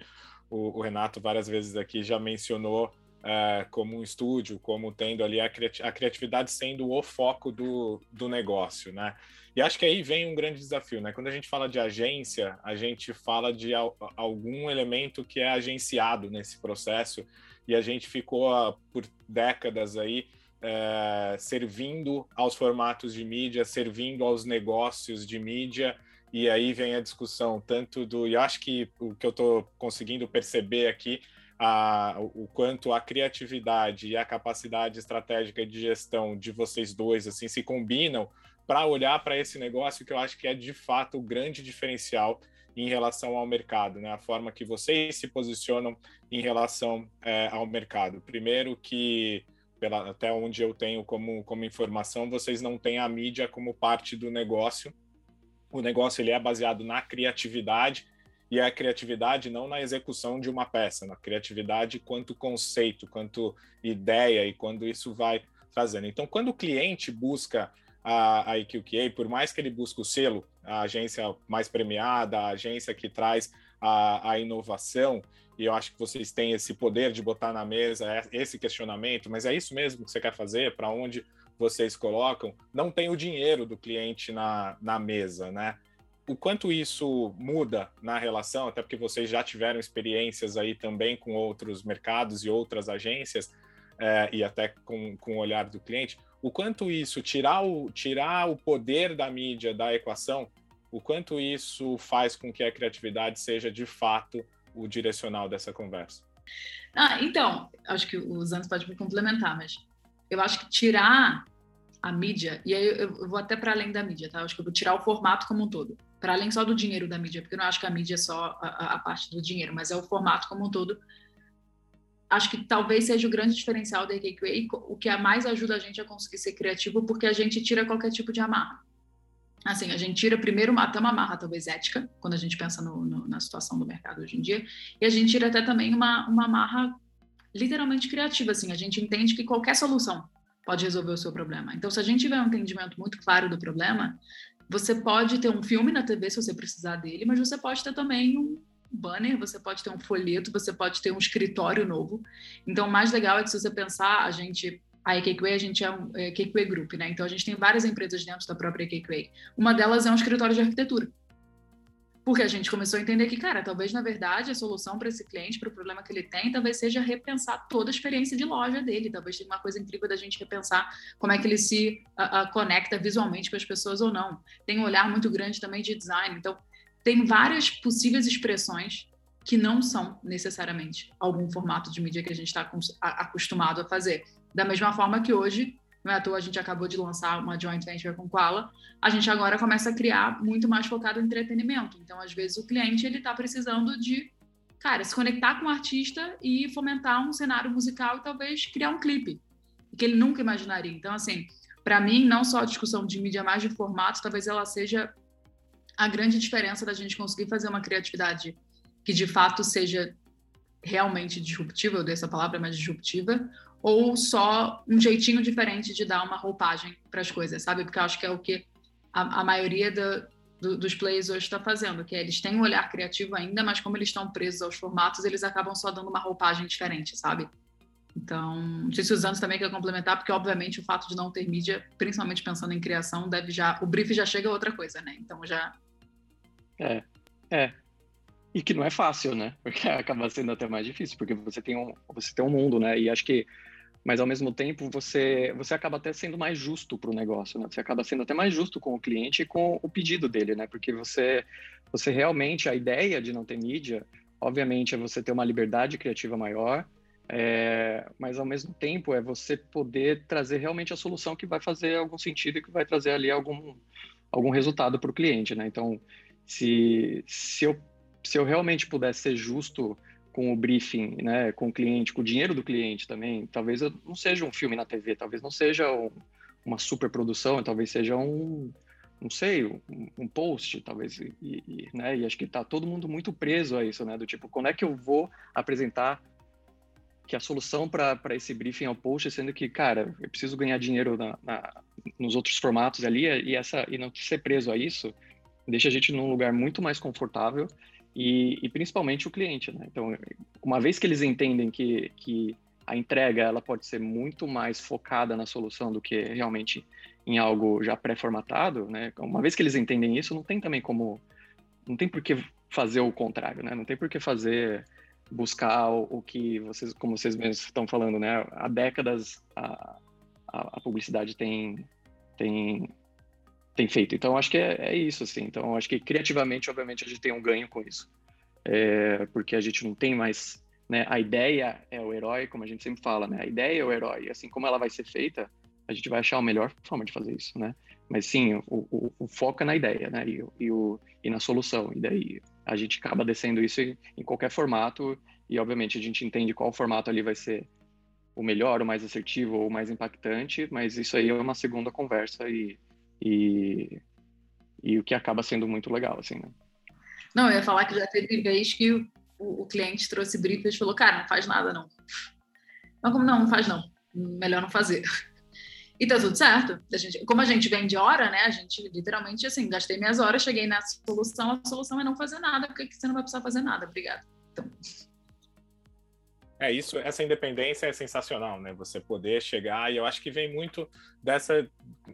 o, o Renato várias vezes aqui já mencionou uh, como um estúdio, como tendo ali a, criati a criatividade sendo o foco do, do negócio, né? E acho que aí vem um grande desafio, né? Quando a gente fala de agência, a gente fala de al algum elemento que é agenciado nesse processo e a gente ficou uh, por décadas aí é, servindo aos formatos de mídia, servindo aos negócios de mídia, e aí vem a discussão tanto do. E acho que o que eu estou conseguindo perceber aqui, a, o quanto a criatividade e a capacidade estratégica de gestão de vocês dois assim se combinam para olhar para esse negócio que eu acho que é de fato o grande diferencial em relação ao mercado, né? A forma que vocês se posicionam em relação é, ao mercado. Primeiro que pela, até onde eu tenho como, como informação, vocês não têm a mídia como parte do negócio. O negócio ele é baseado na criatividade e a criatividade não na execução de uma peça, na criatividade quanto conceito, quanto ideia e quando isso vai trazendo. Então, quando o cliente busca a, a IQQA, por mais que ele busque o selo, a agência mais premiada, a agência que traz a, a inovação, e eu acho que vocês têm esse poder de botar na mesa esse questionamento, mas é isso mesmo que você quer fazer? Para onde vocês colocam? Não tem o dinheiro do cliente na, na mesa, né? O quanto isso muda na relação, até porque vocês já tiveram experiências aí também com outros mercados e outras agências, é, e até com, com o olhar do cliente, o quanto isso, tirar o, tirar o poder da mídia da equação, o quanto isso faz com que a criatividade seja de fato o direcional dessa conversa? Ah, então, acho que os anos podem me complementar, mas eu acho que tirar a mídia, e aí eu, vou até para além da mídia, tá? Eu acho que eu vou tirar o formato como um todo, para além só do dinheiro da mídia, porque eu não acho que a mídia é só a, a parte do dinheiro, mas é o formato como um todo. Acho que talvez seja o grande diferencial da AKQA, o que mais ajuda a gente a conseguir ser criativo, porque a gente tira qualquer tipo de amarra assim, a gente tira primeiro uma, até marra talvez ética, quando a gente pensa no, no, na situação do mercado hoje em dia, e a gente tira até também uma, uma marra literalmente criativa, assim, a gente entende que qualquer solução pode resolver o seu problema. Então, se a gente tiver um entendimento muito claro do problema, você pode ter um filme na TV se você precisar dele, mas você pode ter também um banner, você pode ter um folheto, você pode ter um escritório novo. Então, o mais legal é que se você pensar, a gente a EKQA, a gente é um é, Group, né? Então a gente tem várias empresas dentro da própria EKQA. Uma delas é um escritório de arquitetura. Porque a gente começou a entender que, cara, talvez na verdade a solução para esse cliente, para o problema que ele tem, talvez seja repensar toda a experiência de loja dele. Talvez tenha uma coisa incrível da gente repensar como é que ele se conecta visualmente com as pessoas ou não. Tem um olhar muito grande também de design. Então, tem várias possíveis expressões que não são necessariamente algum formato de mídia que a gente está acostumado a fazer. Da mesma forma que hoje, não é à toa, a gente acabou de lançar uma joint venture com Koala, a gente agora começa a criar muito mais focado em entretenimento. Então, às vezes, o cliente ele está precisando de, cara, se conectar com o um artista e fomentar um cenário musical e talvez criar um clipe, que ele nunca imaginaria. Então, assim, para mim, não só a discussão de mídia, mais de formato, talvez ela seja a grande diferença da gente conseguir fazer uma criatividade que de fato seja realmente disruptiva, eu dei essa palavra, mas disruptiva, ou só um jeitinho diferente de dar uma roupagem para as coisas, sabe? Porque eu acho que é o que a, a maioria do, do, dos players hoje está fazendo, que é, eles têm um olhar criativo ainda, mas como eles estão presos aos formatos, eles acabam só dando uma roupagem diferente, sabe? Então, não sei se os anos também quer complementar, porque obviamente o fato de não ter mídia, principalmente pensando em criação, deve já. O brief já chega a outra coisa, né? Então já. É, é. E que não é fácil, né? Porque acaba sendo até mais difícil, porque você tem um, você tem um mundo, né? E acho que mas ao mesmo tempo você você acaba até sendo mais justo para o negócio, né? Você acaba sendo até mais justo com o cliente e com o pedido dele, né? Porque você você realmente a ideia de não ter mídia, obviamente, é você ter uma liberdade criativa maior, é, mas ao mesmo tempo é você poder trazer realmente a solução que vai fazer algum sentido e que vai trazer ali algum algum resultado para o cliente, né? Então, se se eu se eu realmente pudesse ser justo com o briefing, né, com o cliente, com o dinheiro do cliente também, talvez não seja um filme na TV, talvez não seja um, uma super produção, talvez seja um, não sei, um, um post, talvez, e, e, né, e acho que está todo mundo muito preso a isso, né, do tipo, quando é que eu vou apresentar que a solução para esse briefing é o post, sendo que, cara, eu preciso ganhar dinheiro na, na, nos outros formatos ali, e, essa, e não ser preso a isso, deixa a gente num lugar muito mais confortável e, e, principalmente o cliente, né? Então, uma vez que eles entendem que, que a entrega ela pode ser muito mais focada na solução do que realmente em algo já pré-formatado, né? Uma vez que eles entendem isso, não tem também como, não tem por que fazer o contrário, né? Não tem por que fazer buscar o, que vocês, como vocês mesmos estão falando, né? Há décadas a, a, a publicidade tem tem tem feito. Então, acho que é, é, isso, assim. Então, acho que criativamente, obviamente, a gente tem um ganho com isso. É, porque a gente não tem mais... Né, a ideia é o herói, como a gente sempre fala, né? A ideia é o herói. Assim como ela vai ser feita, a gente vai achar a melhor forma de fazer isso, né? Mas sim, o, o, o foco é na ideia, né? E, e, o, e na solução. E daí a gente acaba descendo isso em, qualquer formato e, obviamente, a gente entende qual formato ali vai ser o melhor, o mais assertivo o mais impactante, mas isso aí é uma segunda conversa e e, e o que acaba sendo muito legal, assim, né? Não, eu ia falar que já teve vez que o, o cliente trouxe brief e falou, cara, não faz nada, não. Mas como não, não faz não. Melhor não fazer. E tá tudo certo. A gente, como a gente vem de hora, né? A gente literalmente assim, gastei minhas horas, cheguei na solução, a solução é não fazer nada, porque você não vai precisar fazer nada. Obrigada. Então. É isso, essa independência é sensacional, né? Você poder chegar e eu acho que vem muito dessa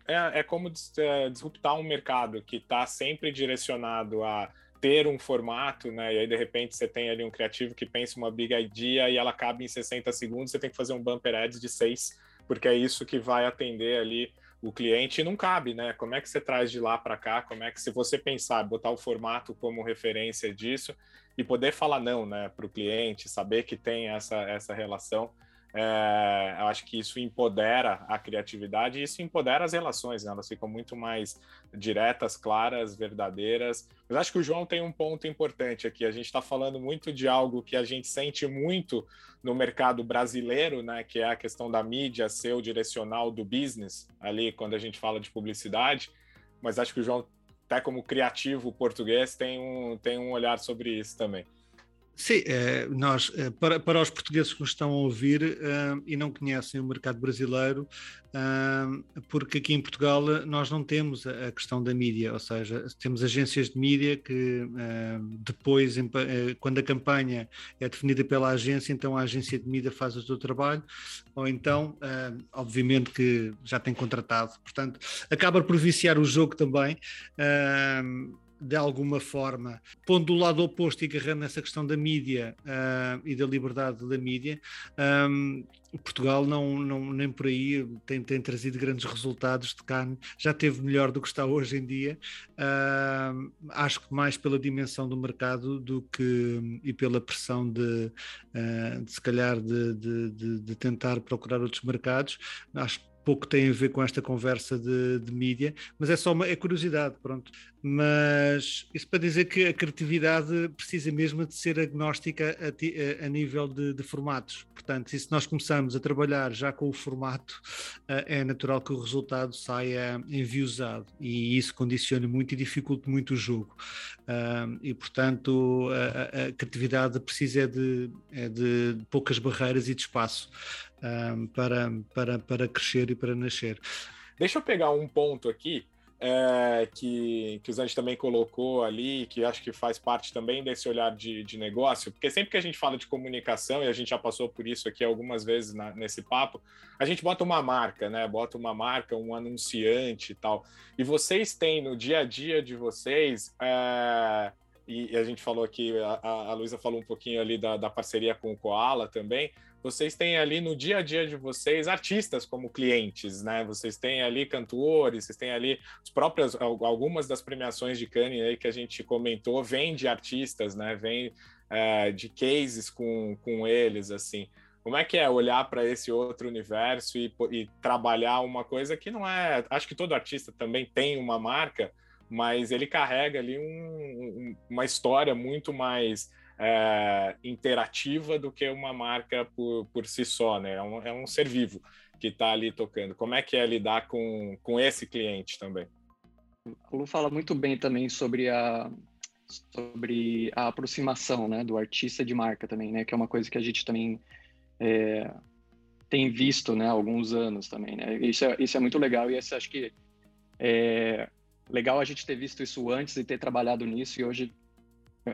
é, é como é, disruptar um mercado que está sempre direcionado a ter um formato, né? E aí de repente você tem ali um criativo que pensa uma big idea e ela cabe em 60 segundos, você tem que fazer um bumper ads de 6, porque é isso que vai atender ali o cliente não cabe, né? Como é que você traz de lá para cá? Como é que se você pensar, botar o formato como referência disso, e poder falar não né, para o cliente, saber que tem essa, essa relação. É, eu acho que isso empodera a criatividade e isso empodera as relações, né? elas ficam muito mais diretas, claras, verdadeiras. Mas acho que o João tem um ponto importante aqui. A gente está falando muito de algo que a gente sente muito no mercado brasileiro, né? que é a questão da mídia ser o direcional do business, ali quando a gente fala de publicidade. Mas acho que o João até como criativo português, tem um, tem um olhar sobre isso também. Sim, eh, nós, eh, para, para os portugueses que nos estão a ouvir uh, e não conhecem o mercado brasileiro, porque aqui em Portugal nós não temos a, questão da mídia, ou seja, temos agências de mídia que depois, quando a campanha é definida pela agência, então a agência de mídia faz o seu trabalho, ou então, obviamente que já tem contratado, portanto, acaba por viciar o jogo também de alguma forma, pondo do lado oposto e agarrando nessa questão da mídia uh, e da liberdade da mídia, um, Portugal não, não, nem por aí tem, tem trazido grandes resultados de carne, já teve melhor do que está hoje em dia, uh, acho que mais pela dimensão do mercado do que e pela pressão de, uh, de se calhar de, de, de, tentar procurar outros mercados, acho pouco tem a ver com esta conversa de, de mídia, mas é só uma é curiosidade, pronto. Mas isso para dizer que a criatividade precisa mesmo de ser agnóstica a, a, a nível de, de, formatos. Portanto, se nós começamos a trabalhar já com o formato, uh, é natural que o resultado saia enviosado e isso condicione muito e dificulte muito o jogo. E, portanto, a, a, criatividade precisa é de, é de poucas barreiras e de espaço uh, para, para, para crescer e para nascer. Deixa eu pegar um ponto aqui é, que, que o Zante também colocou ali, que acho que faz parte também desse olhar de, de negócio, porque sempre que a gente fala de comunicação, e a gente já passou por isso aqui algumas vezes na, nesse papo, a gente bota uma marca, né? Bota uma marca, um anunciante e tal. E vocês têm no dia a dia de vocês. É, e, a gente falou aqui, a, a Luísa falou um pouquinho ali da, da parceria com o Koala também vocês têm ali no dia a dia de vocês artistas como clientes, né? Vocês têm ali cantores, vocês têm ali as próprias algumas das premiações de Cannes aí que a gente comentou vêm de artistas, né? Vêm é, de cases com, com eles assim. Como é que é olhar para esse outro universo e, e trabalhar uma coisa que não é? Acho que todo artista também tem uma marca, mas ele carrega ali um, uma história muito mais é, interativa do que uma marca por, por si só, né? É um, é um ser vivo que está ali tocando. Como é que é lidar com, com esse cliente também? O Lu fala muito bem também sobre a sobre a aproximação, né, do artista de marca também, né, que é uma coisa que a gente também é, tem visto, né, há alguns anos também, né. Isso é, isso é muito legal e esse, acho que é legal a gente ter visto isso antes e ter trabalhado nisso e hoje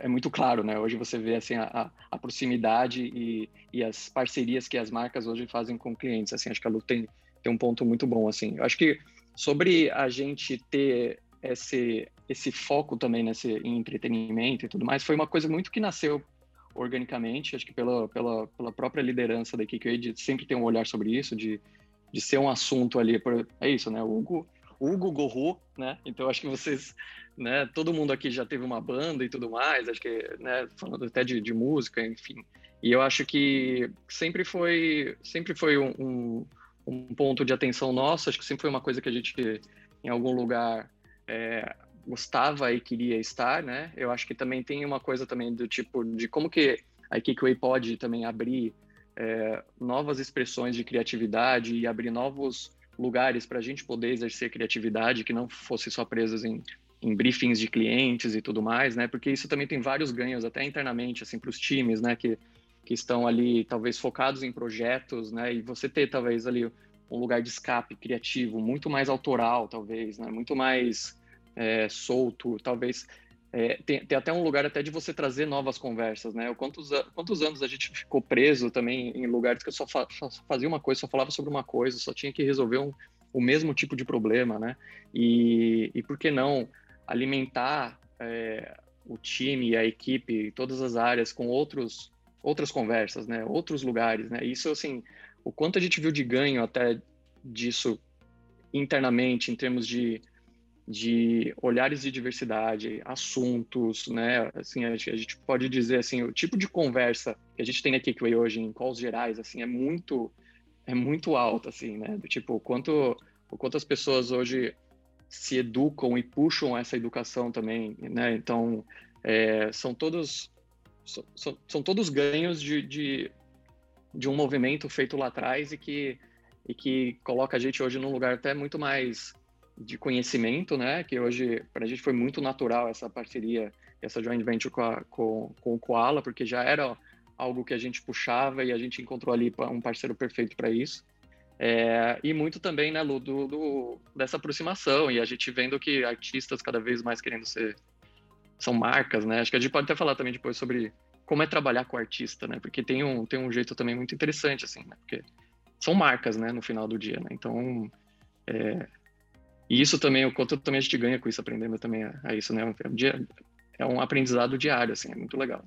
é muito claro, né? Hoje você vê assim a, a proximidade e, e, as parcerias que as marcas hoje fazem com clientes. Assim, acho que a Lu tem, tem um ponto muito bom. Assim, eu acho que sobre a gente ter esse esse foco também nesse em entretenimento e tudo mais foi uma coisa muito que nasceu organicamente. Acho que pela pela, pela própria liderança da KQA de sempre ter um olhar sobre isso, de de ser um assunto ali. Por, é isso, né? O Hugo Hugo Gorro, né? Então acho que vocês né? Todo mundo aqui já teve uma banda e tudo mais, acho que, né? Falando até de, de música, enfim. E eu acho que sempre foi, sempre foi um, um, ponto de atenção nosso. Acho que sempre foi uma coisa que a gente, em algum lugar, é, gostava e queria estar, né? Eu acho que também tem uma coisa também do tipo de como que a Kikway pode também abrir é, novas expressões de criatividade e abrir novos lugares para a gente poder exercer criatividade que não fosse só presas em em briefings de clientes e tudo mais, né? Porque isso também tem vários ganhos até internamente assim para os times, né? Que que estão ali talvez focados em projetos, né? E você ter talvez ali um lugar de escape criativo muito mais autoral, talvez, né? Muito mais é, solto, talvez é, tem, tem, até um lugar até de você trazer novas conversas, né? Quantos, quantos anos a gente ficou preso também em lugares que eu só, fa, só fazia uma coisa, só falava sobre uma coisa, só tinha que resolver um, o mesmo tipo de problema, né? E, e por que não alimentar é, o time, a equipe, todas as áreas com outros outras conversas, né? Outros lugares, né? Isso assim, o quanto a gente viu de ganho até disso internamente em termos de de olhares de diversidade, assuntos, né? Assim, a gente, pode dizer assim, o tipo de conversa que a gente tem na Kickway hoje em calls gerais, assim, é muito é muito alto, assim, né? Do tipo, quanto o quanto as pessoas hoje se educam e puxam essa educação também, né? Então, é, são todos são, são todos ganhos de, de, de, um movimento feito lá atrás e que e que coloca a gente hoje num lugar até muito mais de conhecimento, né? Que hoje para a gente foi muito natural essa parceria, essa joint venture com, a, com, com o Koala, porque já era algo que a gente puxava e a gente encontrou ali um parceiro perfeito para isso. É, e muito também, né, Lu, do, do, dessa aproximação, e a gente vendo que artistas cada vez mais querendo ser. são marcas, né? Acho que a gente pode até falar também depois sobre como é trabalhar com artista, né? Porque tem um, tem um jeito também muito interessante, assim, né? Porque são marcas, né, no final do dia, né? Então. É, e isso também, o quanto também a gente ganha com isso, aprendendo também a, a isso, né? É um, dia, é um aprendizado diário, assim, é muito legal.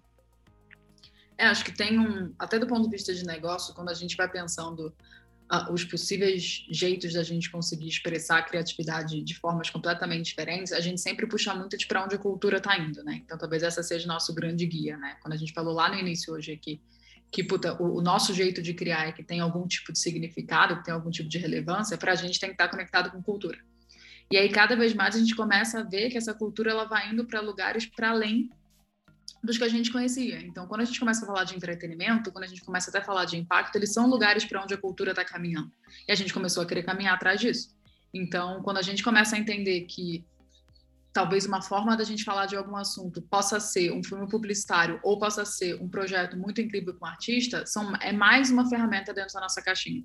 É, acho que tem um, até do ponto de vista de negócio, quando a gente vai pensando os possíveis jeitos da gente conseguir expressar a criatividade de formas completamente diferentes, a gente sempre puxa muito de para onde a cultura está indo, né? Então talvez essa seja nosso grande guia, né? Quando a gente falou lá no início hoje aqui que puta, o, o, nosso jeito de criar é que tem algum tipo de significado, que tem algum tipo de relevância, para a gente tem que estar conectado com cultura. E aí cada vez mais a gente começa a ver que essa cultura ela vai indo para lugares para além dos que a gente conhecia. Então, quando a gente começa a falar de entretenimento, quando a gente começa até a falar de impacto, eles são lugares para onde a cultura está caminhando. E a gente começou a querer caminhar atrás disso. Então, quando a gente começa a entender que talvez uma forma da gente falar de algum assunto possa ser um filme publicitário ou possa ser um projeto muito incrível com um artista, são, é mais uma ferramenta dentro da nossa caixinha.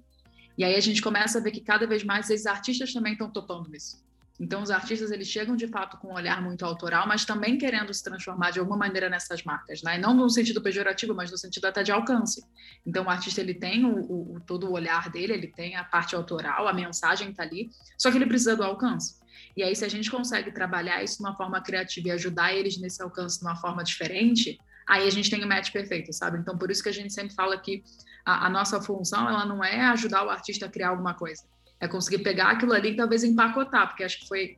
E aí a gente começa a ver que cada vez mais esses artistas também estão topando isso. Então, os artistas eles chegam de fato com um olhar muito autoral, mas também querendo se transformar de alguma maneira nessas marcas, né? não no sentido pejorativo, mas no sentido até de alcance. Então, o artista ele tem o, o, todo o olhar dele, ele tem a parte autoral, a mensagem está ali, só que ele precisa do alcance. E aí, se a gente consegue trabalhar isso de uma forma criativa e ajudar eles nesse alcance de uma forma diferente, aí a gente tem o match perfeito, sabe? Então, por isso que a gente sempre fala que a, a nossa função ela não é ajudar o artista a criar alguma coisa é conseguir pegar aquilo ali e talvez empacotar, porque acho que foi,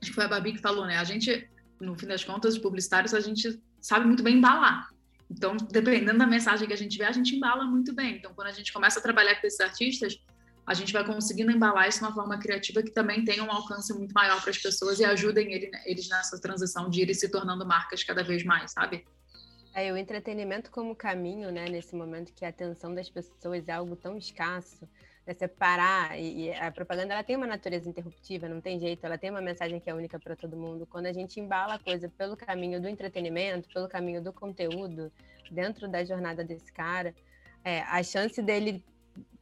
acho que foi a Babi que falou, né? A gente, no fim das contas, os publicitários, a gente sabe muito bem embalar. Então, dependendo da mensagem que a gente vê, a gente embala muito bem. Então, quando a gente começa a trabalhar com esses artistas, a gente vai conseguindo embalar isso de uma forma criativa que também tenha um alcance muito maior para as pessoas e ajudem ele, eles nessa transição de irem se tornando marcas cada vez mais, sabe? É, o entretenimento como caminho, né, nesse momento que a atenção das pessoas é algo tão escasso, né, separar e, e, a propaganda ela tem uma natureza interruptiva, não tem jeito, ela tem uma mensagem que é única para todo mundo. Quando a gente embala a coisa pelo caminho do entretenimento, pelo caminho do conteúdo, dentro da jornada desse cara, é, a chance dele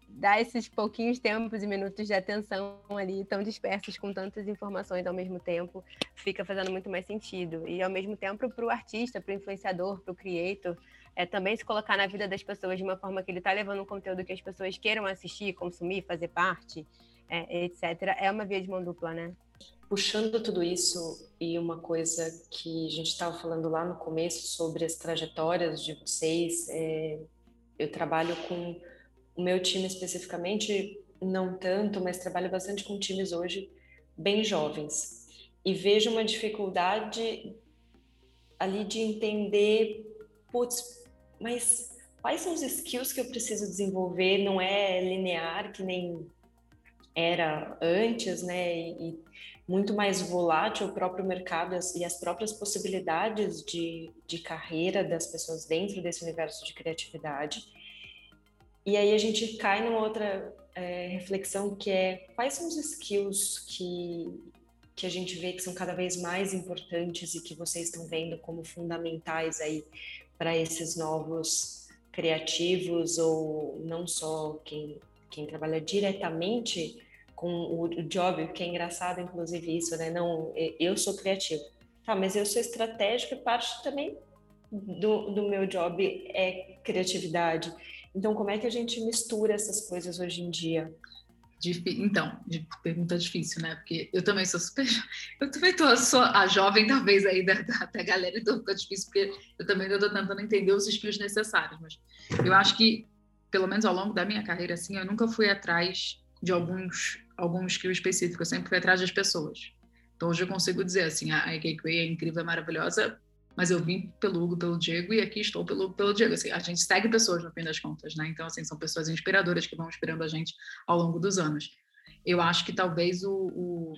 dar esses pouquinhos tempos e minutos de atenção ali tão dispersos com tantas informações ao mesmo tempo fica fazendo muito mais sentido e ao mesmo tempo para o artista, para o influenciador, para o creator é também se colocar na vida das pessoas de uma forma que ele está levando um conteúdo que as pessoas queiram assistir, consumir, fazer parte, é, etc. É uma via de mão dupla, né? Puxando tudo isso e uma coisa que a gente estava falando lá no começo sobre as trajetórias de vocês, é, eu trabalho com o meu time especificamente, não tanto, mas trabalho bastante com times hoje bem jovens e vejo uma dificuldade ali de entender, putz, mas quais são os skills que eu preciso desenvolver? Não é linear que nem era antes, né? E, muito mais volátil o próprio mercado e as próprias possibilidades de, de carreira das pessoas dentro desse universo de criatividade. E aí a gente cai numa outra é, reflexão que é quais são os skills que, que a gente vê que são cada vez mais importantes e que vocês estão vendo como fundamentais aí para esses novos criativos ou não só quem, quem trabalha diretamente com o, job, que é engraçado, inclusive, isso, né? Não, eu sou criativo. Tá, mas eu sou estratégico e parte também do, do meu job é criatividade. Então, como é que a gente mistura essas coisas hoje em dia? Então, pergunta difícil, né? Porque eu também sou super. Eu também tô, sou a jovem, talvez, aí da, da, da galera, então fica difícil, porque eu também estou tentando entender os skills necessários. Mas eu acho que, pelo menos ao longo da minha carreira, assim, eu nunca fui atrás de alguns, alguns skills específicos, eu sempre fui atrás das pessoas. Então, hoje eu consigo dizer, assim, a, a é incrível, é maravilhosa, mas eu vim pelo Hugo, pelo Diego e aqui estou pelo, pelo Diego. Assim, a gente segue pessoas no fim das contas, né? Então, assim, são pessoas inspiradoras que vão inspirando a gente ao longo dos anos. Eu acho que talvez o, o,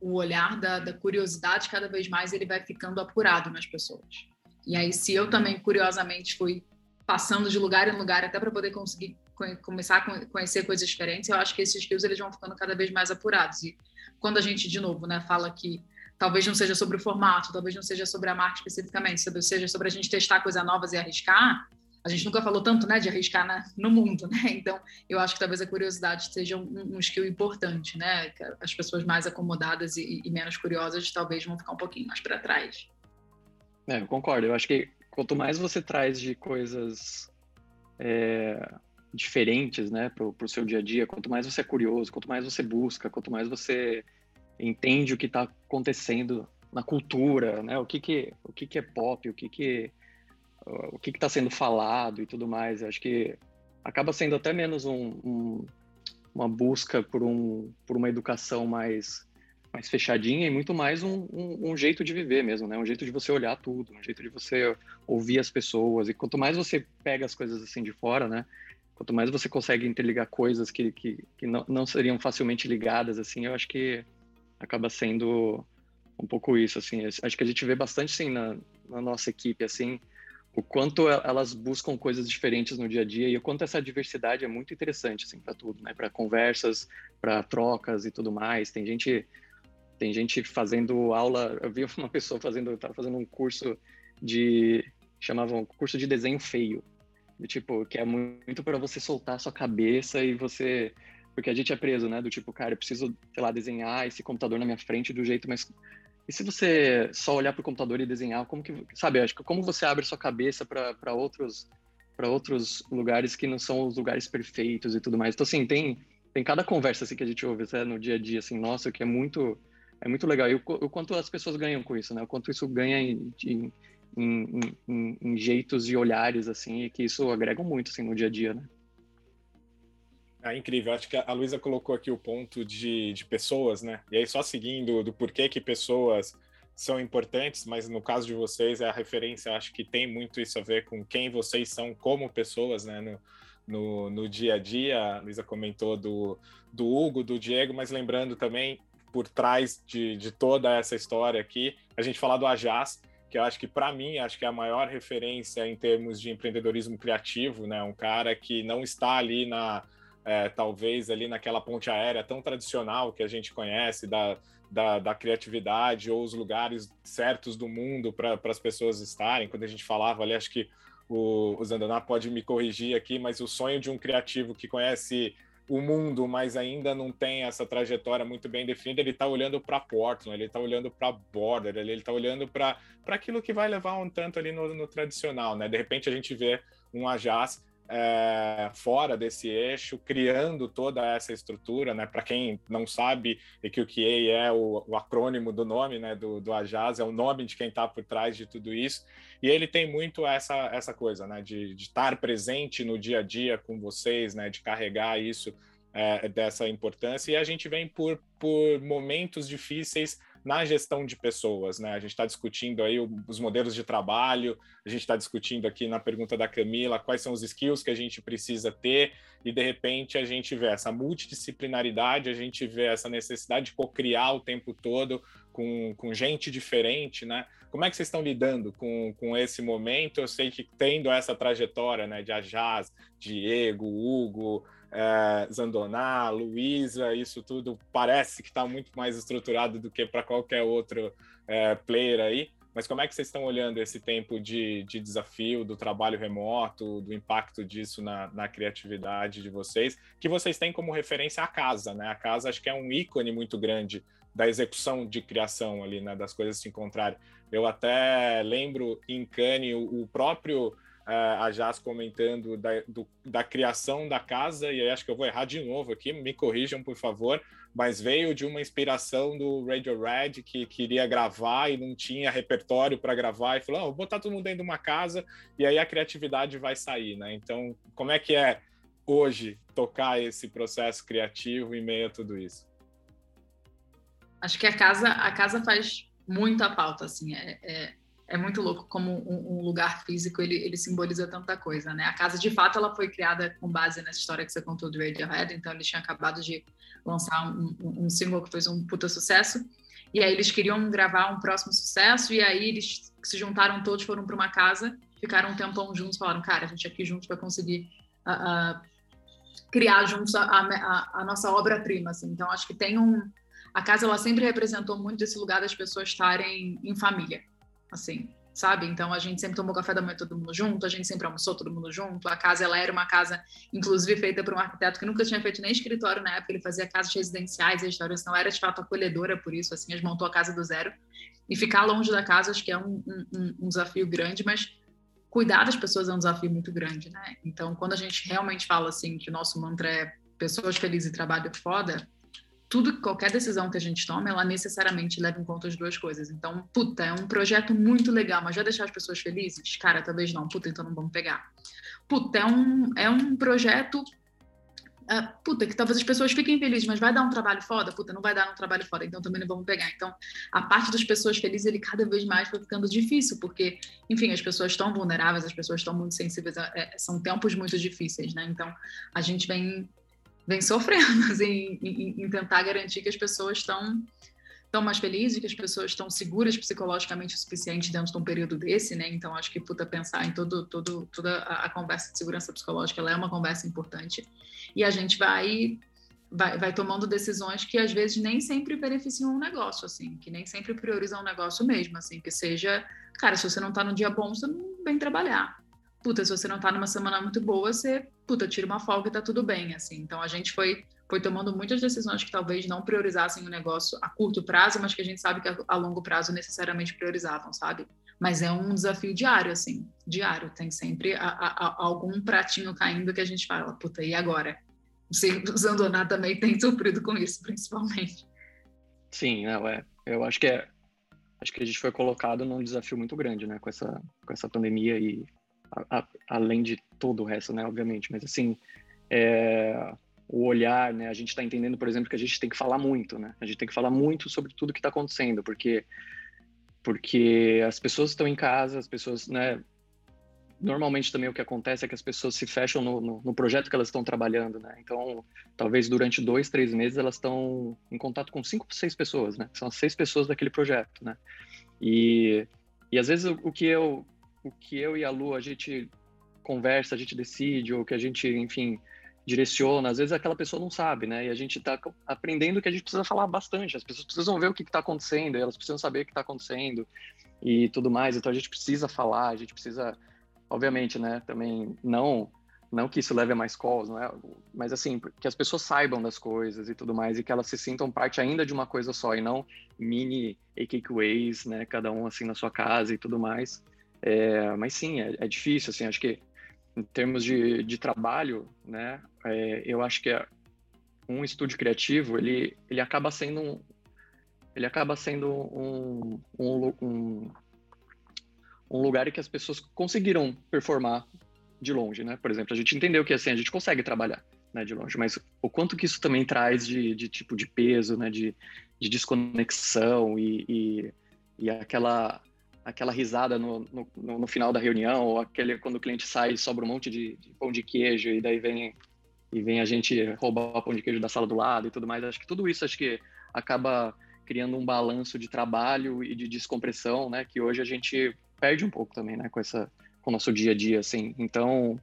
o olhar da, da curiosidade cada vez mais ele vai ficando apurado nas pessoas. E aí, se eu também curiosamente fui passando de lugar em lugar até para poder conseguir começar a conhecer coisas diferentes, eu acho que esses skills eles vão ficando cada vez mais apurados. E quando a gente, de novo, né, fala que talvez não seja sobre o formato, talvez não seja sobre a marca especificamente, seja sobre a gente testar coisas novas e arriscar. A gente nunca falou tanto, né, de arriscar na, no mundo, né? Então, eu acho que talvez a curiosidade seja um, um skill importante, né? As pessoas mais acomodadas e, e menos curiosas talvez vão ficar um pouquinho mais para trás. É, eu concordo. Eu acho que quanto mais você traz de coisas é, diferentes, né, para o seu dia a dia, quanto mais você é curioso, quanto mais você busca, quanto mais você entende o que está acontecendo na cultura, né? O que que o que que é pop, o que que o que está sendo falado e tudo mais. Eu acho que acaba sendo até menos um, um, uma busca por um por uma educação mais mais fechadinha e muito mais um, um, um, jeito de viver mesmo, né? Um jeito de você olhar tudo, um jeito de você ouvir as pessoas. E quanto mais você pega as coisas assim de fora, né? Quanto mais você consegue interligar coisas que, que, que não, não seriam facilmente ligadas, assim, eu acho que acaba sendo um pouco isso, assim. Acho que a gente vê bastante, sim, na, na nossa equipe, assim, o quanto elas buscam coisas diferentes no dia a dia e o quanto essa diversidade é muito interessante assim para tudo, né? Para conversas, para trocas e tudo mais. Tem gente tem gente fazendo aula, eu vi uma pessoa fazendo, tava fazendo um curso de chamavam curso de desenho feio. Do tipo, que é muito para você soltar a sua cabeça e você porque a gente é preso, né? Do tipo, cara, eu preciso, sei lá, desenhar esse computador na minha frente do jeito mais e se você só olhar para o computador e desenhar, como que, sabe, acho que como você abre sua cabeça para outros para outros lugares que não são os lugares perfeitos e tudo mais. Então assim, tem tem cada conversa assim que a gente ouve né, no dia a dia assim, nossa, que é muito é muito legal. E o, o, quanto as pessoas ganham com isso, né? O quanto isso ganha em, em, em, em, em jeitos e olhares assim, e que isso agrega muito assim no dia a dia, né? É incrível. Acho que a Luísa colocou aqui o ponto de, de pessoas, né? E aí, só seguindo do porquê que pessoas são importantes, mas no caso de vocês, é a referência, acho que tem muito isso a ver com quem vocês são como pessoas, né? No, no, no dia a dia. A Luísa comentou do, do Hugo, do Diego, mas lembrando também, por trás de, de toda essa história aqui, a gente falar do Ajaz, que eu acho que para mim acho que é a maior referência em termos de empreendedorismo criativo, né? Um cara que não está ali na é, talvez ali naquela ponte aérea tão tradicional que a gente conhece da, da, da criatividade ou os lugares certos do mundo para as pessoas estarem. Quando a gente falava ali, acho que o, o Zandaná pode me corrigir aqui, mas o sonho de um criativo que conhece o mundo, mas ainda não tem essa trajetória muito bem definida, ele está olhando para Portland, ele está olhando para Border, ele está olhando para aquilo que vai levar um tanto ali no, no, tradicional, né? De repente a gente vê um Ajas é, fora desse eixo, criando toda essa estrutura, né? Para quem não sabe, e que o QA é o, o, acrônimo do nome, né? Do, do Ajaz, é o nome de quem está por trás de tudo isso. E ele tem muito essa, essa coisa, né? De, de estar presente no dia a dia com vocês, né? De carregar isso é, dessa importância. E a gente vem por, por momentos difíceis na gestão de pessoas, né? A gente está discutindo aí os modelos de trabalho, a gente está discutindo aqui na pergunta da Camila quais são os skills que a gente precisa ter, e de repente a gente vê essa multidisciplinaridade, a gente vê essa necessidade de co-criar o tempo todo com, com gente diferente, né? Como é que vocês estão lidando com, com esse momento? Eu sei que tendo essa trajetória, né, de Ajaz, Diego, Hugo, é, Zandoná, Luísa, isso tudo parece que está muito mais estruturado do que para qualquer outro é, player aí. Mas como é que vocês estão olhando esse tempo de, de desafio, do trabalho remoto, do impacto disso na, na, criatividade de vocês, que vocês têm como referência a casa, né? A casa acho que é um ícone muito grande da execução de criação ali, né? Das coisas se encontrarem. Eu até lembro em Cannes o, o próprio a Jazz comentando da, do, da criação da casa, e acho que eu vou errar de novo aqui, me corrijam, por favor, mas veio de uma inspiração do Radio Red, que queria gravar e não tinha repertório para gravar, e falou: oh, vou botar todo mundo dentro de uma casa, e aí a criatividade vai sair, né? Então, como é que é hoje tocar esse processo criativo em meio a tudo isso? Acho que a casa, a casa faz muita pauta, assim, é, é é muito louco como um, um, lugar físico ele, ele simboliza tanta coisa, né? A casa, de fato, ela foi criada com base nessa história que você contou do Radiohead, então eles tinham acabado de lançar um, um, um single que fez um puta sucesso, e aí eles queriam gravar um próximo sucesso, e aí eles se juntaram todos, foram para uma casa, ficaram um tempão juntos, falaram, cara, a gente aqui juntos vai conseguir uh, uh, criar juntos a, a, a nossa obra-prima, assim. Então, acho que tem um... A casa, ela sempre representou muito esse lugar das pessoas estarem em família assim, sabe? Então a gente sempre tomou café da manhã todo mundo junto, a gente sempre almoçou todo mundo junto. A casa ela era uma casa, inclusive feita por um arquiteto que nunca tinha feito nem escritório na época, ele fazia casas residenciais, a restauração era de fato acolhedora por isso, assim, gente montou a casa do zero. E ficar longe da casa acho que é um, um, um desafio grande, mas cuidar das pessoas é um desafio muito grande, né? Então quando a gente realmente fala assim que o nosso mantra é pessoas felizes e trabalho foda, tudo, qualquer decisão que a gente toma, ela necessariamente leva em conta as duas coisas. Então, puta, é um projeto muito legal, mas vai deixar as pessoas felizes? Cara, talvez não. Puta, então não vamos pegar. Puta, é um, é um projeto uh, puta, que talvez as pessoas fiquem felizes, mas vai dar um trabalho foda? Puta, não vai dar um trabalho foda, então também não vamos pegar. Então, a parte das pessoas felizes, ele cada vez mais foi ficando difícil, porque, enfim, as pessoas estão vulneráveis, as pessoas estão muito sensíveis, é, são tempos muito difíceis, né? Então, a gente vem, vem sofrendo, assim, em, em tentar garantir que as pessoas estão estão mais felizes, que as pessoas estão seguras psicologicamente o suficiente dentro de um período desse, né? Então acho que puta pensar em todo, todo, toda a, conversa de segurança psicológica, ela é uma conversa importante e a gente vai Vai, vai, tomando decisões que às vezes nem sempre beneficiam um negócio, assim, que nem sempre priorizam um negócio mesmo, assim, que seja, cara, se você não tá no dia bom, você não vem trabalhar. Puta, se você não tá numa semana muito boa, você, puta, tira uma folga e tá tudo bem, assim. Então a gente foi foi tomando muitas decisões que talvez não priorizassem o negócio a curto prazo, mas que a gente sabe que a, longo prazo necessariamente priorizavam, sabe? Mas é um desafio diário, assim, diário. Tem sempre a, a, algum pratinho caindo que a gente fala, puta, e agora? Você, Zandoná também tem sofrido com isso, principalmente. Sim, não, é. Eu acho que é. Acho que a gente foi colocado num desafio muito grande, né, com essa, com essa pandemia e a, além de todo o resto, né, obviamente. Mas assim, é, o olhar, né? A gente está entendendo, por exemplo, que a gente tem que falar muito, né? A gente tem que falar muito sobre tudo que está acontecendo, porque porque as pessoas estão em casa, as pessoas, né? Normalmente também o que acontece é que as pessoas se fecham no, no, no projeto que elas estão trabalhando, né? Então, talvez durante dois, três meses elas estão em contato com cinco, seis pessoas, né? São as seis pessoas daquele projeto, né? E, e às vezes o, o que eu o que eu e a Lu a gente conversa, a gente decide, ou que a gente, enfim, direciona, às vezes aquela pessoa não sabe, né? E a gente está aprendendo que a gente precisa falar bastante, as pessoas precisam ver o que está acontecendo, elas precisam saber o que está acontecendo e tudo mais, então a gente precisa falar, a gente precisa, obviamente, né, também não não que isso leve a mais calls, não é? Mas assim, que as pessoas saibam das coisas e tudo mais e que elas se sintam parte ainda de uma coisa só e não mini AKQAs, né? Cada um assim na sua casa e tudo mais. É, mas sim, é, é, difícil, assim, acho que em termos de, de trabalho, né, é, eu acho que é um estúdio criativo, ele, ele acaba sendo um, ele acaba sendo um, um, um, um lugar em que as pessoas conseguiram performar de longe, né? Por exemplo, a gente entendeu que assim a gente consegue trabalhar né, de longe, mas o quanto que isso também traz de, de tipo de peso, né? De, de desconexão e, e, e aquela aquela risada no, no, no, final da reunião, ou aquele quando o cliente sai e sobra um monte de, de, pão de queijo e daí vem e vem a gente roubar o pão de queijo da sala do lado e tudo mais. Acho que tudo isso acho que acaba criando um balanço de trabalho e de descompressão, né? Que hoje a gente perde um pouco também, né? Com essa com o nosso dia a dia, assim. Então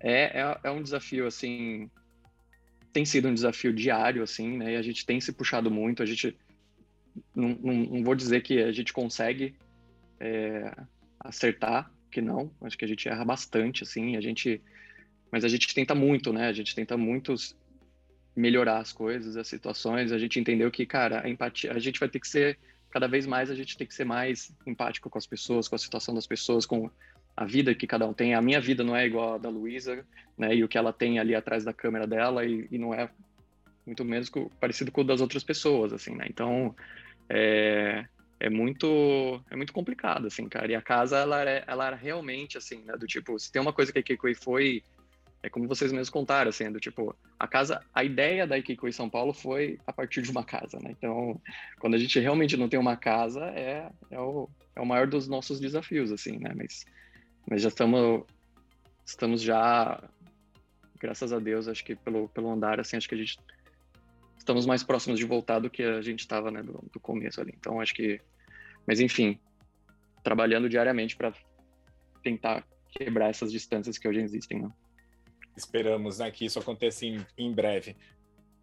é, é, é um desafio assim tem sido um desafio diário, assim, né? E a gente tem se puxado muito. A gente não, não, não vou dizer que a gente consegue é, acertar, que não. Acho que a gente erra bastante, assim, a gente... Mas a gente tenta muito, né? A gente tenta muito melhorar as coisas, as situações. A gente entendeu que, cara, a empatia... A gente vai ter que ser... Cada vez mais a gente tem que ser mais empático com as pessoas, com a situação das pessoas, com a vida que cada um tem. A minha vida não é igual a da Luísa, né? E o que ela tem ali atrás da câmera dela e, e não é muito menos parecido com o das outras pessoas, assim, né? Então, é, é muito é muito complicado, assim, cara. E a casa, ela era, ela era realmente, assim, né, do tipo, se tem uma coisa que a Ikekoi foi, é como vocês mesmos contaram, assim, do tipo, a casa, a ideia da Ikekoi São Paulo foi a partir de uma casa, né? Então, quando a gente realmente não tem uma casa, é, é, o, é o maior dos nossos desafios, assim, né? Mas, mas já estamos, estamos já, graças a Deus, acho que pelo, pelo andar, assim, acho que a gente estamos mais próximos de voltar do que a gente estava, né, do, do começo ali. Então, acho que mas enfim, trabalhando diariamente para tentar quebrar essas distâncias que hoje existem. Né? Esperamos né, que isso aconteça em, em breve.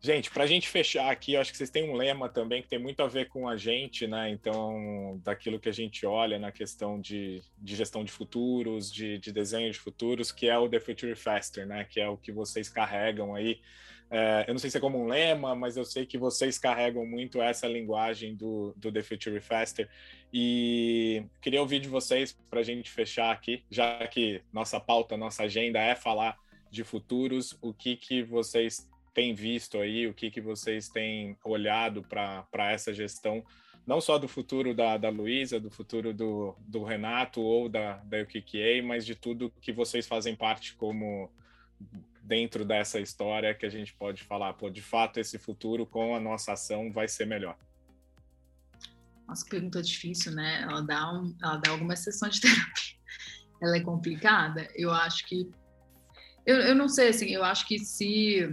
Gente, para a gente fechar aqui, acho que vocês têm um lema também que tem muito a ver com a gente, né? Então, daquilo que a gente olha na questão de, de gestão de futuros, de, de desenho de futuros, que é o The Future Faster, né? Que é o que vocês carregam aí é, eu não sei se é como um lema, mas eu sei que vocês carregam muito essa linguagem do, do The Future Faster. E queria ouvir de vocês para a gente fechar aqui, já que nossa pauta, nossa agenda é falar de futuros, o que, que vocês têm visto aí, o que, que vocês têm olhado para essa gestão, não só do futuro da, da Luísa, do futuro do, do Renato ou da, da UKKA, mas de tudo que vocês fazem parte como dentro dessa história que a gente pode falar, pô, de fato esse futuro com a nossa ação vai ser melhor? Nossa, pergunta difícil, né? Ela dá, um, ela dá algumas sessões de terapia. Ela é complicada. Eu acho que. Eu, eu não sei, assim, eu acho que se.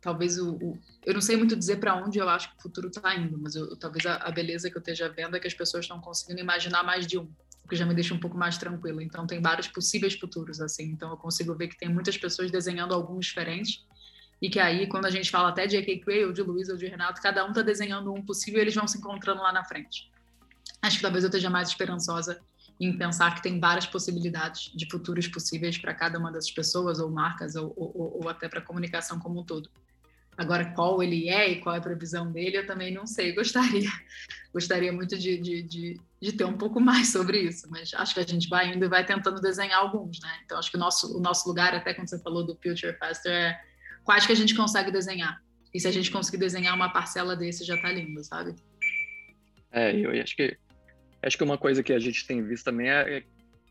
Talvez o. o eu não sei muito dizer para onde eu acho que o futuro está indo, mas eu, talvez a, a, beleza que eu esteja vendo é que as pessoas estão conseguindo imaginar mais de um, que já me deixa um pouco mais tranquilo. Então, tem vários possíveis futuros, assim. Então, eu consigo ver que tem muitas pessoas desenhando alguns diferentes e que aí, quando a gente fala até de A.K. Cray, ou de Luiz, ou de Renato, cada um está desenhando um possível e eles vão se encontrando lá na frente. Acho que talvez eu esteja mais esperançosa em pensar que tem várias possibilidades de futuros possíveis para cada uma dessas pessoas, ou marcas, ou, ou, ou até para a comunicação como um todo. Agora, qual ele é e qual é a previsão dele, eu também não sei. Gostaria, gostaria muito de, de, de, de, ter um pouco mais sobre isso, mas acho que a gente vai indo e vai tentando desenhar alguns, né? Então, acho que o nosso, o nosso lugar, até quando você falou do Future Faster, é quais que a gente consegue desenhar. E se a gente conseguir desenhar uma parcela desse, já está lindo, sabe? É, eu acho que acho que uma coisa que a gente tem visto também é, é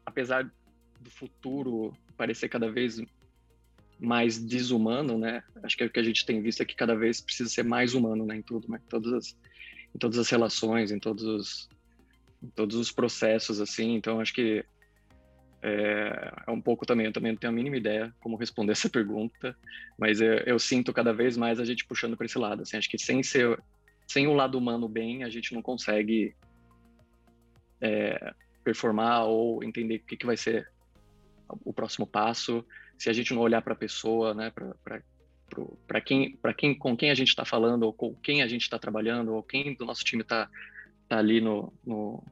apesar do futuro parecer cada vez mais desumano, né? Acho que o que a gente tem visto é que cada vez precisa ser mais humano, né? Em tudo, né? Em todas as, em todas as relações, em todos os, em todos os processos, assim. Então, acho que é, é, um pouco também, eu também não tenho a mínima ideia como responder essa pergunta, mas eu, eu sinto cada vez mais a gente puxando para esse lado. Assim, acho que sem ser, sem o lado humano bem, a gente não consegue é, performar ou entender o que, que vai ser o próximo passo. Se a gente não olhar para a pessoa, né, para quem, para quem, com quem a gente está falando, ou com quem a gente está trabalhando, ou quem do nosso time está tá ali no, no,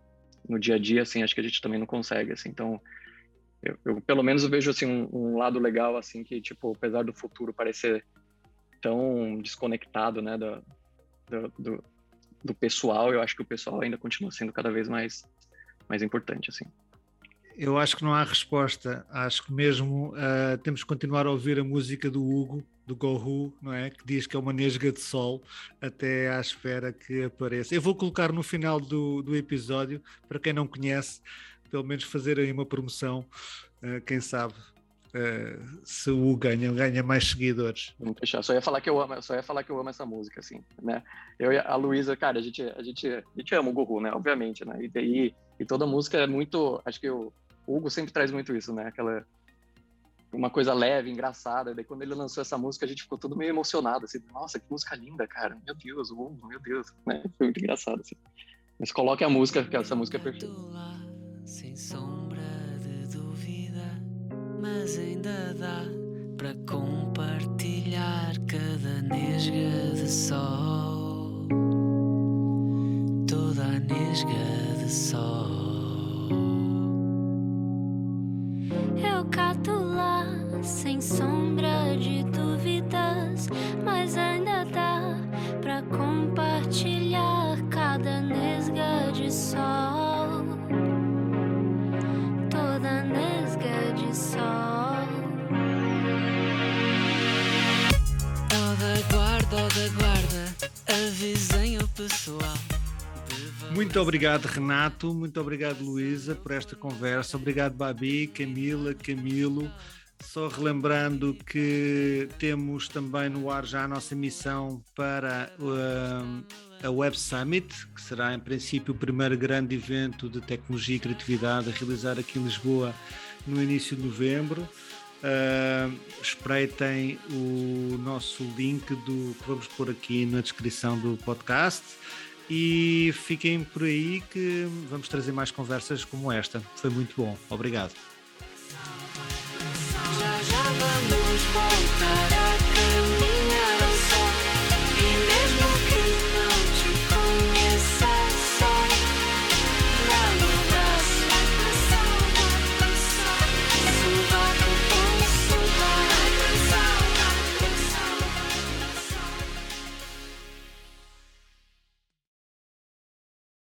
no, dia a dia, assim, acho que a gente também não consegue, assim. Então, eu, eu, pelo menos eu vejo assim um, um, lado legal assim que tipo apesar do futuro parecer tão desconectado né do, do, do, do, pessoal eu acho que o pessoal ainda continua sendo cada vez mais mais importante assim eu acho que não há resposta acho que mesmo uh, temos que continuar a ouvir a música do Hugo do Gohu, não é? Que diz que é uma nesga de sol até à espera que apareça. Eu vou colocar no final do, do episódio, para quem não conhece, pelo menos fazer aí uma promoção, uh, quem sabe. Uh, se o ganha, ganha mais seguidores. Vamos. Só ia falar que eu amo, só ia falar que eu amo essa música, assim, né? Eu e a Luísa, cara, a gente, a gente, a gente ama o Gugu, né? Obviamente, né? E, e, e toda música é muito, acho que o, Hugo sempre traz muito isso, né? Aquela uma coisa leve, engraçada. Daí quando ele lançou essa música, a gente ficou todo meio emocionado, assim, nossa, que música linda, cara. Meu Deus, Hugo, meu Deus, né? Foi muito engraçado, assim. Mas coloque a música, porque essa música é perfeita sem sombra de dúvida, mas ainda dá para compartilhar cada nesga de sol, toda a nesga de sol. Muito obrigado, Renato. Muito obrigado, Luísa, por esta conversa. Obrigado, Babi, Camila, Camilo. Só relembrando que temos também no ar já a nossa missão para uh, a Web Summit, que será em princípio o primeiro grande evento de tecnologia e criatividade a realizar aqui em Lisboa no início de novembro. Uh, espreitem o nosso link do que vamos pôr aqui na descrição do podcast e fiquem por aí que vamos trazer mais conversas como esta. Foi muito bom. Obrigado. Já, já vamos voltar.